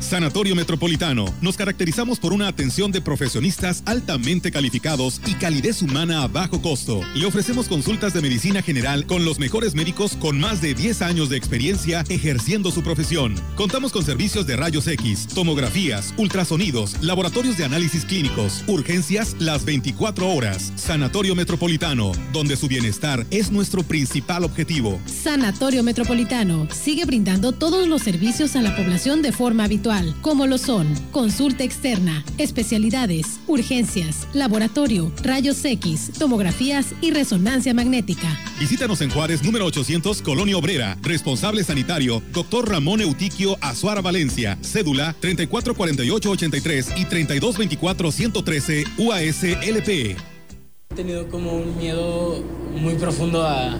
Sanatorio Metropolitano. Nos caracterizamos por una atención de profesionistas altamente calificados y calidez humana a bajo costo. Le ofrecemos consultas de medicina general con los mejores médicos con más de 10 años de experiencia ejerciendo su profesión. Contamos con servicios de rayos X, tomografías, ultrasonidos, laboratorios de análisis clínicos, urgencias las 24 horas. Sanatorio Metropolitano, donde su bienestar es nuestro principal objetivo. Sanatorio Metropolitano sigue brindando todos los servicios a la población de forma habitual virtual, como lo son consulta externa, especialidades, urgencias, laboratorio, rayos X, tomografías y resonancia magnética. Visítanos en Juárez, número 800, Colonia Obrera. Responsable sanitario, doctor Ramón Eutiquio Azuara Valencia. Cédula 344883 y 3224-113 UASLP. He tenido como un miedo muy profundo a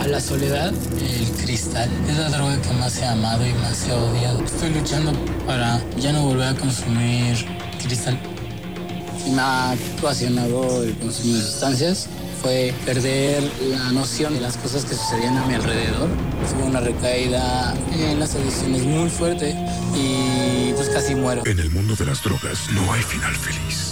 a la soledad, el cristal es la droga que más he amado y más he odiado. Estoy luchando para ya no volver a consumir cristal. Me ha ocasionado el consumo de sustancias fue perder la noción de las cosas que sucedían a mi alrededor. Fue una recaída en las adicciones muy fuerte y pues casi muero. En el mundo de las drogas no hay final feliz.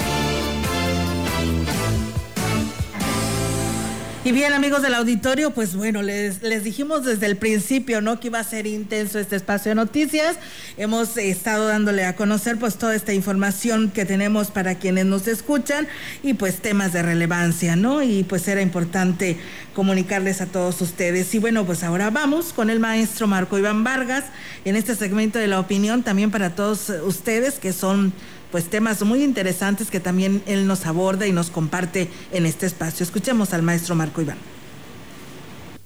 Y bien, amigos del auditorio, pues bueno, les, les dijimos desde el principio, ¿no? Que iba a ser intenso este espacio de noticias. Hemos estado dándole a conocer pues toda esta información que tenemos para quienes nos escuchan y pues temas de relevancia, ¿no? Y pues era importante comunicarles a todos ustedes. Y bueno, pues ahora vamos con el maestro Marco Iván Vargas en este segmento de la opinión también para todos ustedes que son pues temas muy interesantes que también él nos aborda y nos comparte en este espacio. Escuchemos al maestro Marco Iván.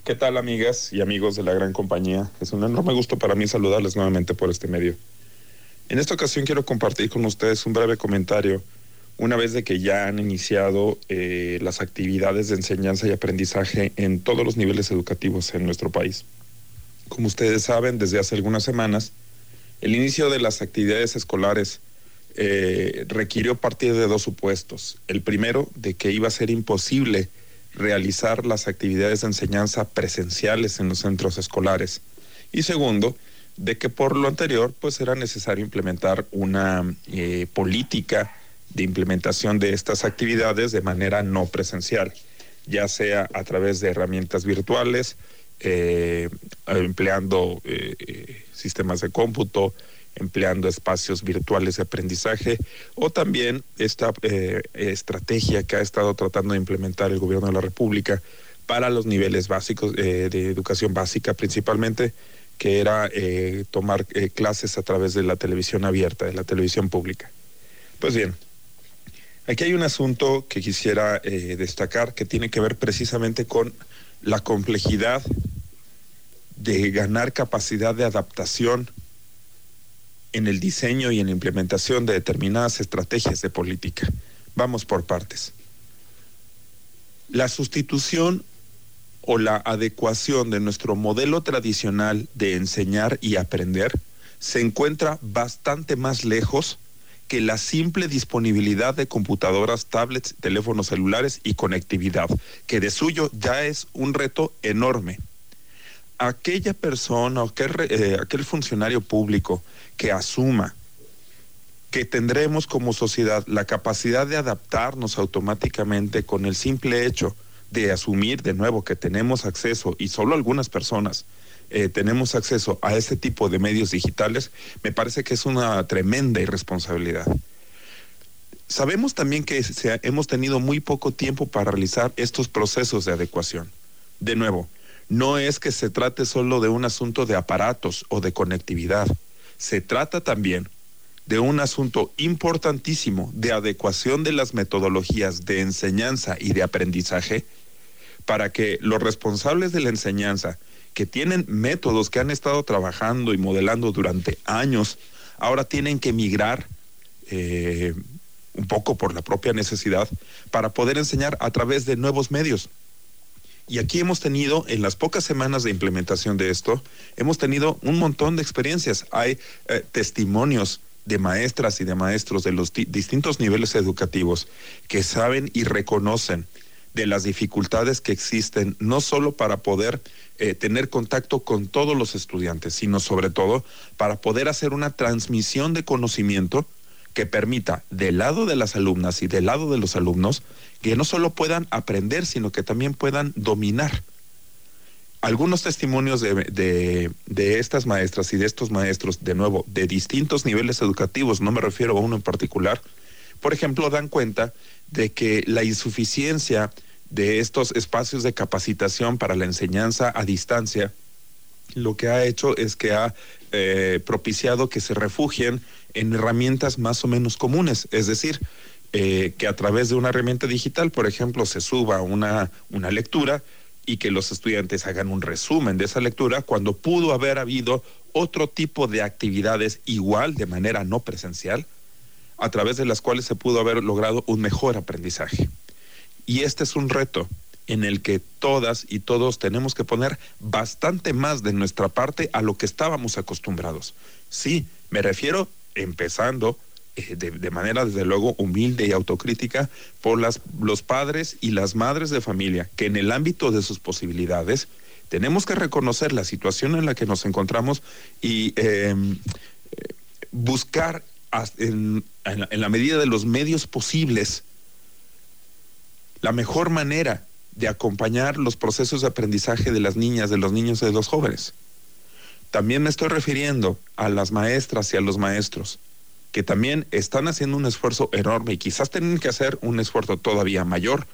¿Qué tal amigas y amigos de la gran compañía? Es un enorme gusto para mí saludarles nuevamente por este medio. En esta ocasión quiero compartir con ustedes un breve comentario una vez de que ya han iniciado eh, las actividades de enseñanza y aprendizaje en todos los niveles educativos en nuestro país. Como ustedes saben, desde hace algunas semanas, el inicio de las actividades escolares eh, requirió partir de dos supuestos. El primero, de que iba a ser imposible realizar las actividades de enseñanza presenciales en los centros escolares. Y segundo, de que por lo anterior, pues era necesario implementar una eh, política de implementación de estas actividades de manera no presencial, ya sea a través de herramientas virtuales, eh, empleando sistemas de cómputo, empleando espacios virtuales de aprendizaje o también esta eh, estrategia que ha estado tratando de implementar el gobierno de la República para los niveles básicos eh, de educación básica principalmente, que era eh, tomar clases a través de la televisión abierta, de la televisión pública. Pues bien, aquí hay un asunto que quisiera destacar que tiene que ver precisamente con la complejidad de ganar capacidad de adaptación en el diseño y en la implementación de determinadas estrategias de política. Vamos por partes. La sustitución o la adecuación de nuestro modelo tradicional de enseñar y aprender se encuentra bastante más lejos que la simple disponibilidad de computadoras, tablets, teléfonos celulares y conectividad, que de suyo ya es un reto enorme. Aquella persona o aquel, eh, aquel funcionario público que asuma que tendremos como sociedad la capacidad de adaptarnos automáticamente con el simple hecho de asumir de nuevo que tenemos acceso, y solo algunas personas eh, tenemos acceso a este tipo de medios digitales, me parece que es una tremenda irresponsabilidad. Sabemos también que hemos tenido muy poco tiempo para realizar estos procesos de adecuación. De nuevo, no es que se trate solo de un asunto de aparatos o de conectividad se trata también de un asunto importantísimo de adecuación de las metodologías de enseñanza y de aprendizaje para que los responsables de la enseñanza, que tienen métodos que han estado trabajando y modelando durante años, ahora tienen que migrar eh, un poco por la propia necesidad para poder enseñar a través de nuevos medios. Y aquí hemos tenido, en las pocas semanas de implementación de esto, hemos tenido un montón de experiencias. Hay eh, testimonios de maestras y de maestros de los distintos niveles educativos que saben y reconocen de las dificultades que existen, no solo para poder eh, tener contacto con todos los estudiantes, sino sobre todo para poder hacer una transmisión de conocimiento que permita del lado de las alumnas y del lado de los alumnos que no solo puedan aprender, sino que también puedan dominar. algunos testimonios de, de, estas maestras y de estos maestros, de nuevo, de distintos niveles educativos, no me refiero a uno en particular, por ejemplo, dan cuenta de que la insuficiencia de estos espacios de capacitación para la enseñanza a distancia, lo que ha hecho es que ha eh, propiciado que se refugien en herramientas más o menos comunes, es decir, eh, que a través de una herramienta digital, por ejemplo, se suba una, una lectura y que los estudiantes hagan un resumen de esa lectura cuando pudo haber habido otro tipo de actividades igual de manera no presencial, a través de las cuales se pudo haber logrado un mejor aprendizaje. Y este es un reto en el que todas y todos tenemos que poner bastante más de nuestra parte a lo que estábamos acostumbrados. Sí, me refiero empezando eh, de, manera desde luego humilde y autocrítica por las, los padres y las madres de familia que en el ámbito de sus posibilidades tenemos que reconocer la situación en la que nos encontramos y em, buscar en, en la medida de los medios posibles la mejor manera de acompañar los procesos de aprendizaje de las niñas, de los niños y de los jóvenes. También me estoy refiriendo a las maestras y a los maestros, que también están haciendo un esfuerzo enorme y quizás tienen que hacer un esfuerzo todavía mayor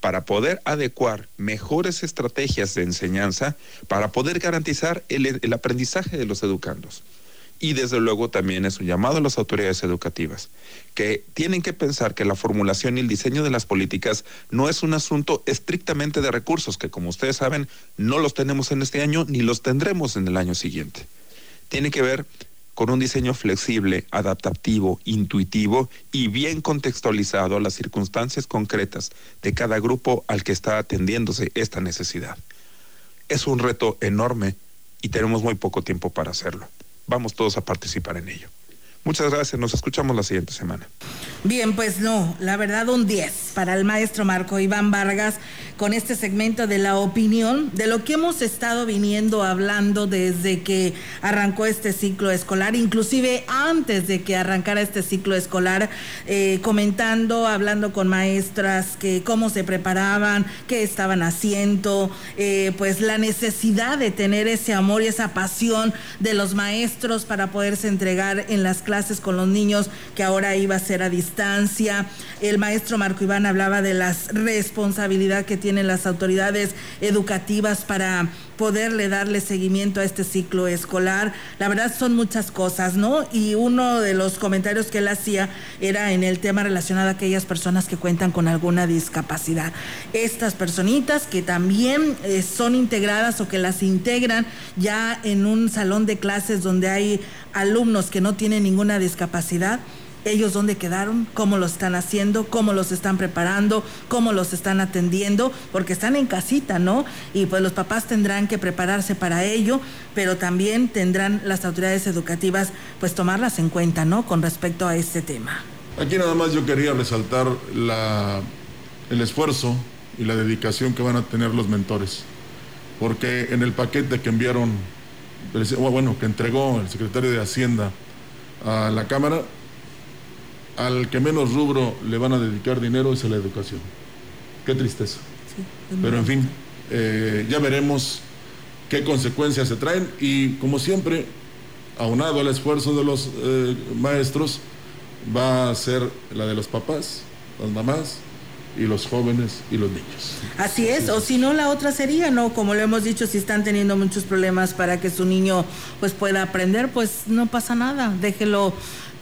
para poder adecuar mejores estrategias de enseñanza, para poder garantizar el, el aprendizaje de los educandos y desde luego también es un llamado a las autoridades educativas, que tienen que pensar que la formulación y el diseño de las políticas no es un asunto estrictamente de recursos, que como ustedes saben no los tenemos en este año ni los tendremos en el año siguiente. Tiene que ver con un diseño flexible, adaptativo, intuitivo y bien contextualizado a las circunstancias concretas de cada grupo al que está atendiéndose esta necesidad. Es un reto enorme y tenemos muy poco tiempo para hacerlo vamos todos a participar en ello. Muchas gracias, nos escuchamos la siguiente semana. Bien, pues no, la verdad un 10 para el maestro Marco Iván Vargas con este segmento de la opinión de lo que hemos estado viniendo hablando desde que arrancó este ciclo escolar, inclusive antes de que arrancara este ciclo escolar, eh, comentando, hablando con maestras, que cómo se preparaban, qué estaban haciendo, eh, pues la necesidad de tener ese amor y esa pasión de los maestros para poderse entregar en las clases con los niños que ahora iba a ser a distancia. El maestro Marco Iván hablaba de la responsabilidad que tienen las autoridades educativas para poderle darle seguimiento a este ciclo escolar. La verdad son muchas cosas, ¿no? Y uno de los comentarios que él hacía era en el tema relacionado a aquellas personas que cuentan con alguna discapacidad. Estas personitas que también eh, son integradas o que las integran ya en un salón de clases donde hay alumnos que no tienen ninguna discapacidad ellos dónde quedaron, cómo lo están haciendo, cómo los están preparando, cómo los están atendiendo, porque están en casita, ¿no? Y pues los papás tendrán que prepararse para ello, pero también tendrán las autoridades educativas pues tomarlas en cuenta, ¿no? Con respecto a este tema. Aquí nada más yo quería resaltar la, el esfuerzo y la dedicación que van a tener los mentores, porque en el paquete que enviaron, bueno, que entregó el secretario de Hacienda a la Cámara, al que menos rubro le van a dedicar dinero es a la educación. Qué tristeza. Pero en fin, eh, ya veremos qué consecuencias se traen y como siempre, aunado al esfuerzo de los eh, maestros, va a ser la de los papás, las mamás, y los jóvenes y los niños. Así es, o si no la otra sería, ¿no? Como lo hemos dicho, si están teniendo muchos problemas para que su niño pues pueda aprender, pues no pasa nada, déjelo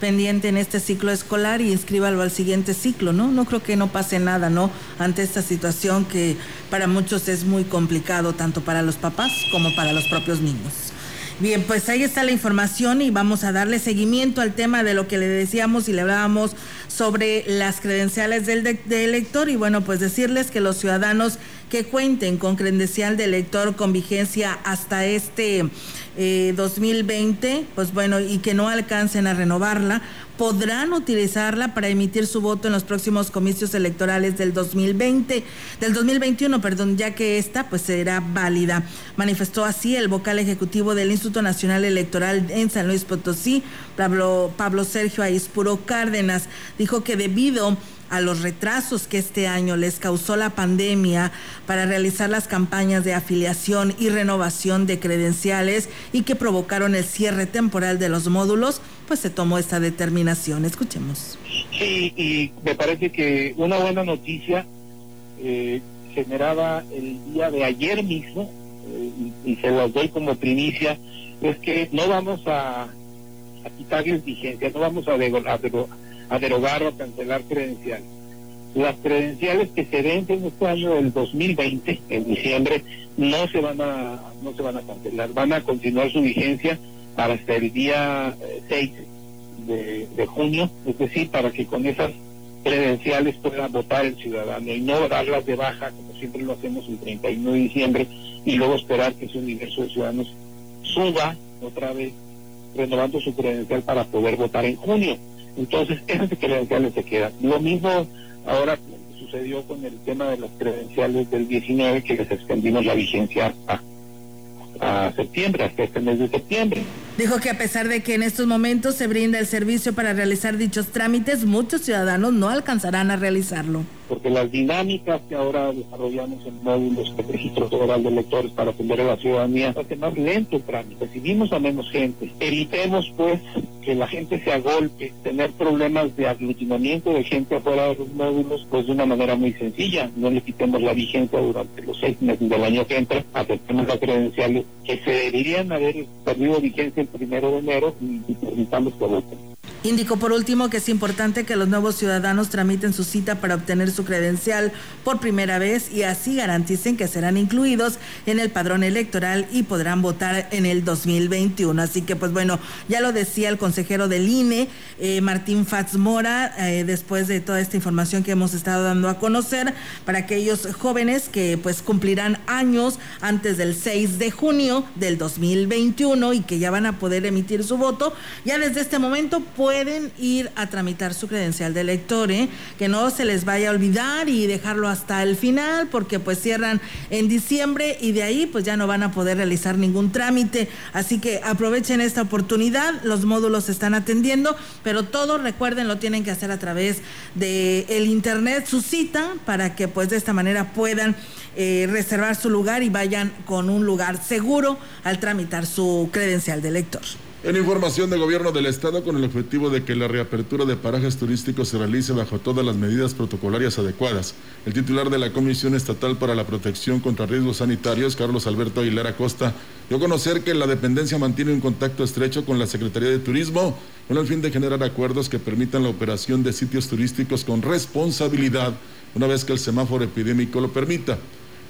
pendiente en este ciclo escolar y inscríbalo al siguiente ciclo, ¿no? No creo que no pase nada, ¿no? Ante esta situación que para muchos es muy complicado, tanto para los papás como para los propios niños. Bien, pues ahí está la información y vamos a darle seguimiento al tema de lo que le decíamos y le hablábamos sobre las credenciales del, de, elector y bueno, pues decirles que los ciudadanos que cuenten con credencial de elector con vigencia hasta este 2020, eh, pues bueno, y que no alcancen a renovarla, podrán utilizarla para emitir su voto en los próximos comicios electorales del 2020, del 2021, perdón, ya que esta pues será válida. Manifestó así el vocal ejecutivo del Instituto Nacional Electoral en San Luis Potosí, Pablo, Pablo Sergio Aispuro Cárdenas. Dijo que debido los retrasos que este año les causó la pandemia para realizar las campañas de afiliación y renovación de credenciales y que provocaron el cierre temporal de los módulos, pues se tomó esta determinación. Escuchemos. Sí, y me parece que una buena noticia eh, generaba el día de ayer mismo, eh, y, se los doy como primicia, es que no vamos a, a quitarles vigencia, no vamos a, a derogar o cancelar credenciales. Las credenciales que se vencen este año del 2020, en diciembre, no se van a no se van a cancelar, van a continuar su vigencia hasta el día 6 eh, de, junio, es decir, para que con esas credenciales pueda votar el ciudadano y no darlas de baja, como siempre lo hacemos el 31 de diciembre, y luego esperar que ese universo de ciudadanos suba otra vez, renovando su credencial para poder votar en junio. Entonces, esas credenciales se quedan. Lo mismo ahora sucedió con el tema de las credenciales del 19, que les extendimos la vigencia a, septiembre, hasta este mes de septiembre. Dijo que a pesar de que en estos momentos se brinda el servicio para realizar dichos trámites, muchos ciudadanos no alcanzarán a realizarlo porque las dinámicas que ahora desarrollamos en módulos de registro federal de electores para atender a la ciudadanía hace más lento el trámite, recibimos a menos gente. Evitemos pues que la gente se agolpe, tener problemas de aglutinamiento de gente afuera de los módulos, pues de una manera muy sencilla, no le quitemos la vigencia durante los seis meses del año que entra, aceptemos las credenciales que se deberían haber perdido vigencia el primero de enero y, y permitamos que voten. Indicó por último que es importante que los nuevos ciudadanos tramiten su cita para obtener su credencial por primera vez y así garanticen que serán incluidos en el padrón electoral y podrán votar en el 2021. Así que pues bueno, ya lo decía el consejero del INE, eh, Martín Fats Mora, eh, después de toda esta información que hemos estado dando a conocer para aquellos jóvenes que pues cumplirán años antes del 6 de junio del 2021 y que ya van a poder emitir su voto, ya desde este momento pueden ir a tramitar su credencial de elector, ¿eh? que no se les vaya a olvidar y dejarlo hasta el final, porque pues cierran en diciembre y de ahí pues ya no van a poder realizar ningún trámite. Así que aprovechen esta oportunidad, los módulos están atendiendo, pero todo recuerden lo tienen que hacer a través de internet, su cita, para que pues de esta manera puedan eh, reservar su lugar y vayan con un lugar seguro al tramitar su credencial de elector. En información de gobierno del estado con el objetivo de que la reapertura de parajes turísticos se realice bajo todas las medidas protocolarias adecuadas. El titular de la Comisión Estatal para la Protección contra Riesgos Sanitarios, Carlos Alberto Aguilar Acosta, dio a conocer que la dependencia mantiene un contacto estrecho con la Secretaría de Turismo con el fin de generar acuerdos que permitan la operación de sitios turísticos con responsabilidad una vez que el semáforo epidémico lo permita.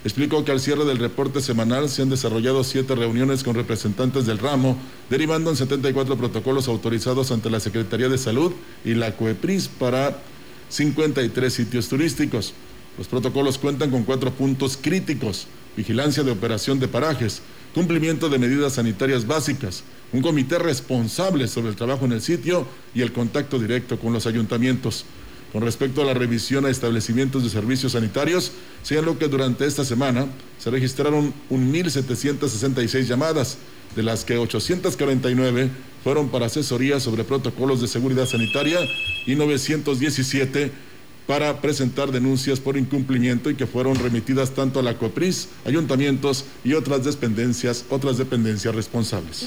Explicó que al cierre del reporte semanal se han desarrollado siete reuniones con representantes del ramo, derivando en 74 protocolos autorizados ante la Secretaría de Salud y la COEPRIS para 53 sitios turísticos. Los protocolos cuentan con cuatro puntos críticos, vigilancia de operación de parajes, cumplimiento de medidas sanitarias básicas, un comité responsable sobre el trabajo en el sitio y el contacto directo con los ayuntamientos. Con respecto a la revisión a establecimientos de servicios sanitarios, señaló que durante esta semana se registraron 1.766 llamadas, de las que 849 fueron para asesoría sobre protocolos de seguridad sanitaria y 917 para presentar denuncias por incumplimiento y que fueron remitidas tanto a la COPRIS, ayuntamientos y otras dependencias, otras dependencias responsables.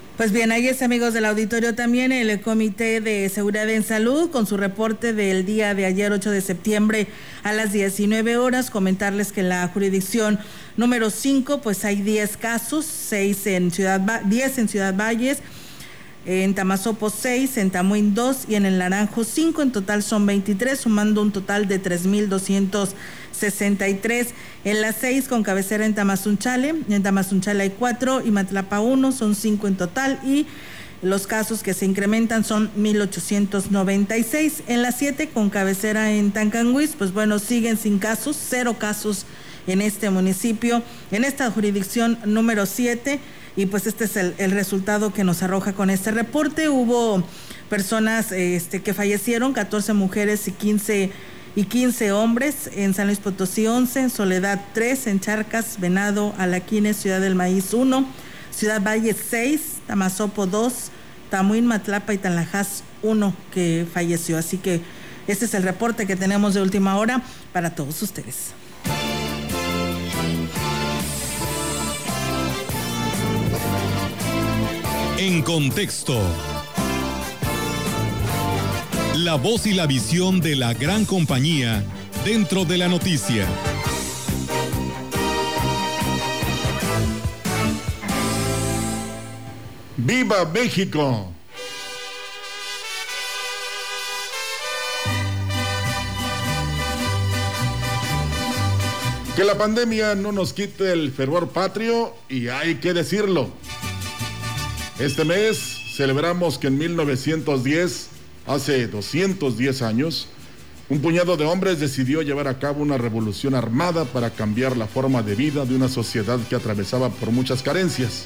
Pues bien, ahí es amigos del auditorio también el Comité de Seguridad en Salud con su reporte del día de ayer 8 de septiembre a las 19 horas. Comentarles que en la jurisdicción número 5 pues hay 10 casos, 6 en Ciudad 10 en Ciudad Valles, en Tamazopo 6, en Tamuín 2 y en el Naranjo 5. En total son 23, sumando un total de 3.263. En las 6 con cabecera en Tamazunchale, en Tamazunchale hay 4 y Matlapa 1, son 5 en total y los casos que se incrementan son 1.896. En las 7 con cabecera en Tancanguis, pues bueno, siguen sin casos, cero casos en este municipio, en esta jurisdicción número 7 y pues este es el, resultado que nos arroja con este reporte. Hubo personas este, que fallecieron, 14 mujeres y 15, y 15 hombres, en San Luis Potosí 11, en Soledad 3, en Charcas, Venado, Alaquines, Ciudad del Maíz 1, Ciudad Valle 6, Tamazopo 2, Tamuín, Matlapa y Tanlajas 1 que falleció. Así que este es el reporte que tenemos de última hora para todos ustedes. En contexto. La voz y la visión de la gran compañía dentro de la noticia. ¡Viva México! Que la pandemia no nos quite el fervor patrio y hay que decirlo. Este mes celebramos que en 1910, hace 210 años, un puñado de hombres decidió llevar a cabo una revolución armada para cambiar la forma de vida de una sociedad que atravesaba por muchas carencias,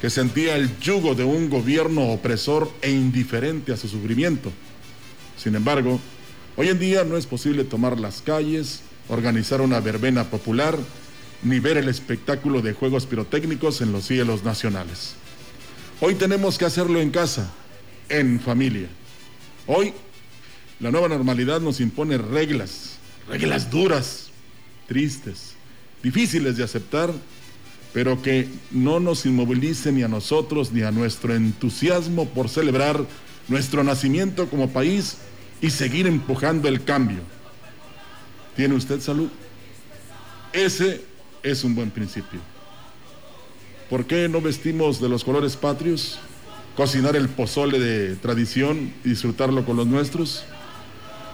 que sentía el yugo de un gobierno opresor e indiferente a su sufrimiento. Sin embargo, hoy en día no es posible tomar las calles, organizar una verbena popular, ni ver el espectáculo de juegos pirotécnicos en los cielos nacionales. Hoy tenemos que hacerlo en casa, en familia. Hoy la nueva normalidad nos impone reglas, reglas duras, tristes, difíciles de aceptar, pero que no nos inmovilicen ni a nosotros ni a nuestro entusiasmo por celebrar nuestro nacimiento como país y seguir empujando el cambio. ¿Tiene usted salud? Ese es un buen principio. ¿Por qué no vestimos de los colores patrios? Cocinar el pozole de tradición y disfrutarlo con los nuestros.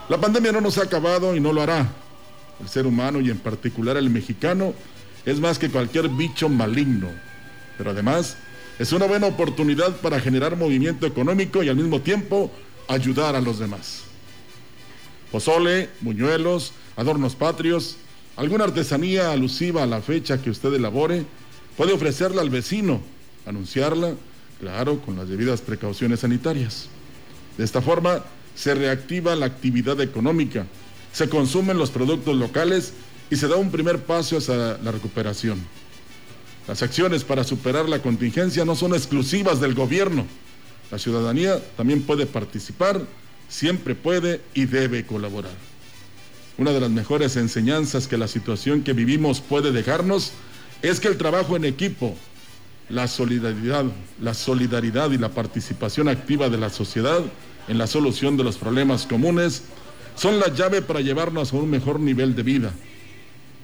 La pandemia no nos ha acabado y no lo hará. El ser humano y en particular el mexicano es más que cualquier bicho maligno. Pero además es una buena oportunidad para generar movimiento económico y al mismo tiempo ayudar a los demás. Pozole, buñuelos, adornos patrios, alguna artesanía alusiva a la fecha que usted elabore, puede ofrecerla al vecino, anunciarla, claro, con las debidas precauciones sanitarias. De esta forma, se reactiva la actividad económica, se consumen los productos locales y se da un primer paso hacia la recuperación. Las acciones para superar la contingencia no son exclusivas del gobierno. La ciudadanía también puede participar, siempre puede y debe colaborar. Una de las mejores enseñanzas que la situación que vivimos puede dejarnos es que el trabajo en equipo, la solidaridad, la solidaridad y la participación activa de la sociedad en la solución de los problemas comunes son la llave para llevarnos a un mejor nivel de vida.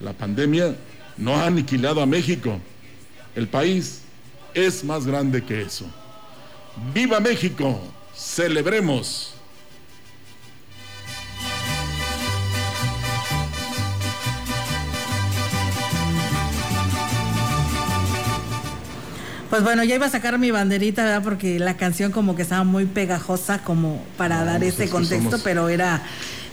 La pandemia no ha aniquilado a México. El país es más grande que eso. ¡Viva México! ¡Celebremos! Pues bueno, ya iba a sacar mi banderita, ¿verdad? Porque la canción como que estaba muy pegajosa como para dar pues ese contexto, pero era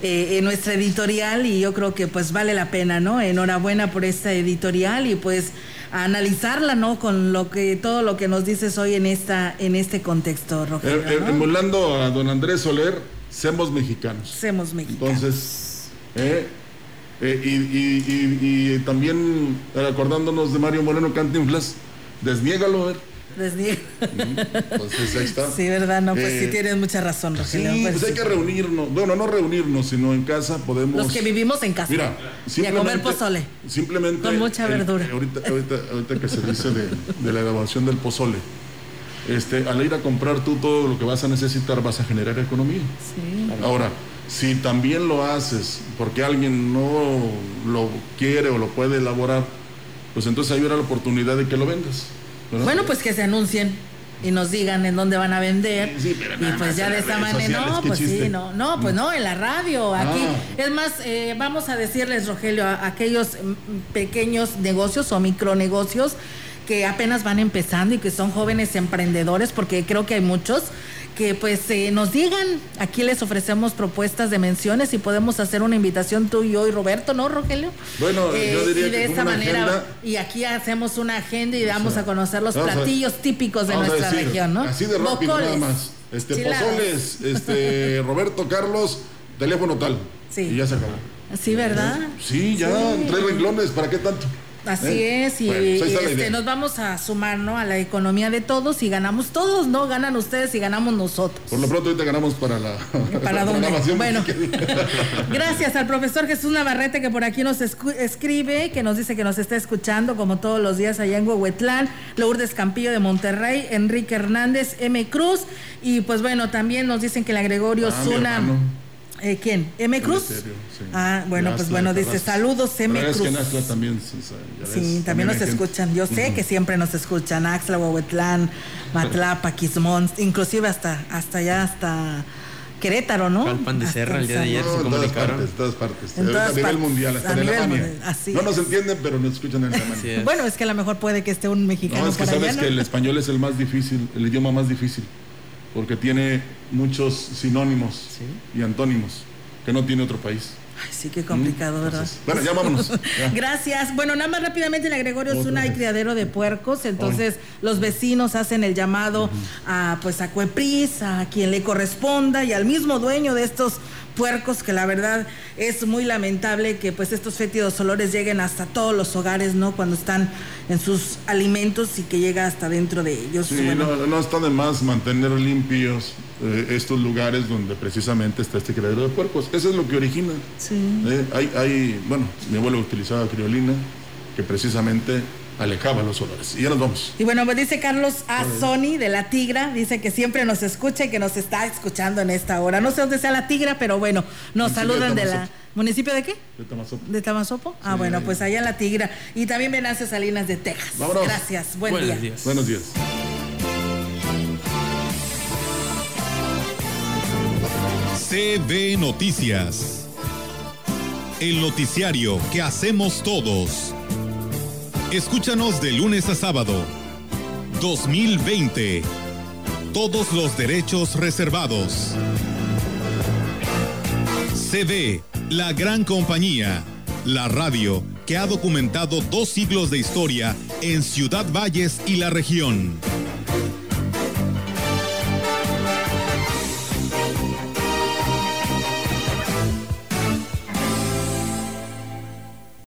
eh, en nuestra editorial y yo creo que pues vale la pena, ¿no? Enhorabuena por esta editorial y pues a analizarla, ¿no? Con lo que todo lo que nos dices hoy en esta en este contexto, Rogelio. Eh, eh, ¿no? emulando a don Andrés Soler, semos mexicanos. Semos mexicanos. Entonces, eh, eh, y, y- y- y también acordándonos de Mario Moreno Cantinflas, desniégalo, a ver. Desnie- Entonces ahí está. Sí, ¿verdad? No, pues sí Eh, tienes mucha razón, Sí, Rogelio. pues pues hay que reunirnos. Bueno, no reunirnos, sino en casa podemos. Los que vivimos en casa. Mira, y a comer simplemente- pozole. Simplemente. Con mucha verdura. ahorita, ahorita, ahorita que se dice de, de la elaboración del pozole. este, al ir a comprar tú todo lo que vas a necesitar, vas a generar economía. Ahora, si también lo haces porque alguien no lo quiere o lo puede elaborar, pues entonces ahí habrá la oportunidad de que lo vendas. Bueno, pues que se anuncien y nos digan en dónde van a vender. y pues ya de esta manera, no, pues sí, no, no, pues no, en la radio, aquí. Ah. Es más, eh, vamos a decirles, Rogelio, a aquellos mm, pequeños negocios o micronegocios que apenas van empezando y que son jóvenes emprendedores, porque creo que hay muchos que pues eh, nos digan, aquí les ofrecemos propuestas de menciones y podemos hacer una invitación tú y yo y Roberto, ¿no, Rogelio? Bueno, yo eh, diría y de esta manera y aquí hacemos una agenda y damos a conocer los platillos típicos de nuestra región, ¿no? Así de rápido nada más. Este pozoles, este Roberto Carlos, teléfono tal. Sí. Y ya se acabó. Sí, ¿verdad? Sí, ya, tres renglones, ¿para qué tanto? Así ¿Eh? es, y, este, nos vamos a sumar ¿no? a la economía de todos y ganamos todos, ¿no? Ganan ustedes y ganamos nosotros. Por lo pronto ahorita ganamos para la, ¿Para Bueno, gracias al profesor Jesús Navarrete que por aquí nos escribe, que nos dice que nos está escuchando como todos los días allá en Huehuetlán, Lourdes Campillo de Monterrey, Enrique Hernández, M. Cruz, y pues bueno, también nos dicen que la Gregorio ah, Zuna... Eh, ¿Quién? ¿M. Cruz? Ah, bueno, pues bueno, dice saludos M. Cruz. que también, sí, también nos escuchan. Yo sé que siempre nos escuchan. Axla, Huehuetlán, Matlapa, Quismón, inclusive hasta, hasta allá, hasta Querétaro, ¿no? Pan de Serra el día de ayer se comunicaron. En todas partes, en todas partes. a nivel mundial, hasta en Alemania. no nos entienden, pero nos escuchan en Alemania. Bueno, es que a lo mejor puede que esté un mexicano No, es que sabes que el español es el más difícil, el idioma más difícil porque tiene muchos sinónimos y antónimos que no tiene otro país. Ay, sí, qué complicado, mm, ¿verdad? bueno, ya vámonos. Gracias. Bueno, nada más rápidamente en Gregorio es una criadero de puercos, entonces los vecinos hacen el llamado a pues a Cuepris, a quien le corresponda y al mismo dueño de estos puercos, que la verdad es muy lamentable que pues estos fétidos olores lleguen hasta todos los hogares, ¿no? Cuando están en sus alimentos y que llega hasta dentro de ellos. Sí, no, está de más mantener limpios eh, estos lugares donde precisamente está este criadero de puercos. Eso es lo que origina. Sí. Eh, hay, hay, bueno, mi abuelo utilizaba criolina, que precisamente alejaba los olores. Y ya nos vamos. Y bueno, pues dice Carlos A. Sony de La Tigra, dice que siempre nos escucha y que nos está escuchando en esta hora. No sé dónde sea La Tigra, pero bueno, nos saludan de, la... ¿Municipio de qué? De Tamazopo. ¿De Tamazopo? ah, bueno, pues allá en La Tigra. Y también Venancio Salinas de Texas. Gracias, buen Buenos día. Días. Buenos días. CB Noticias. El noticiario que hacemos todos. Escúchanos de lunes a sábado. 2020. Todos los derechos reservados. CB, la gran compañía. La radio que ha documentado dos siglos de historia en Ciudad Valles y la región.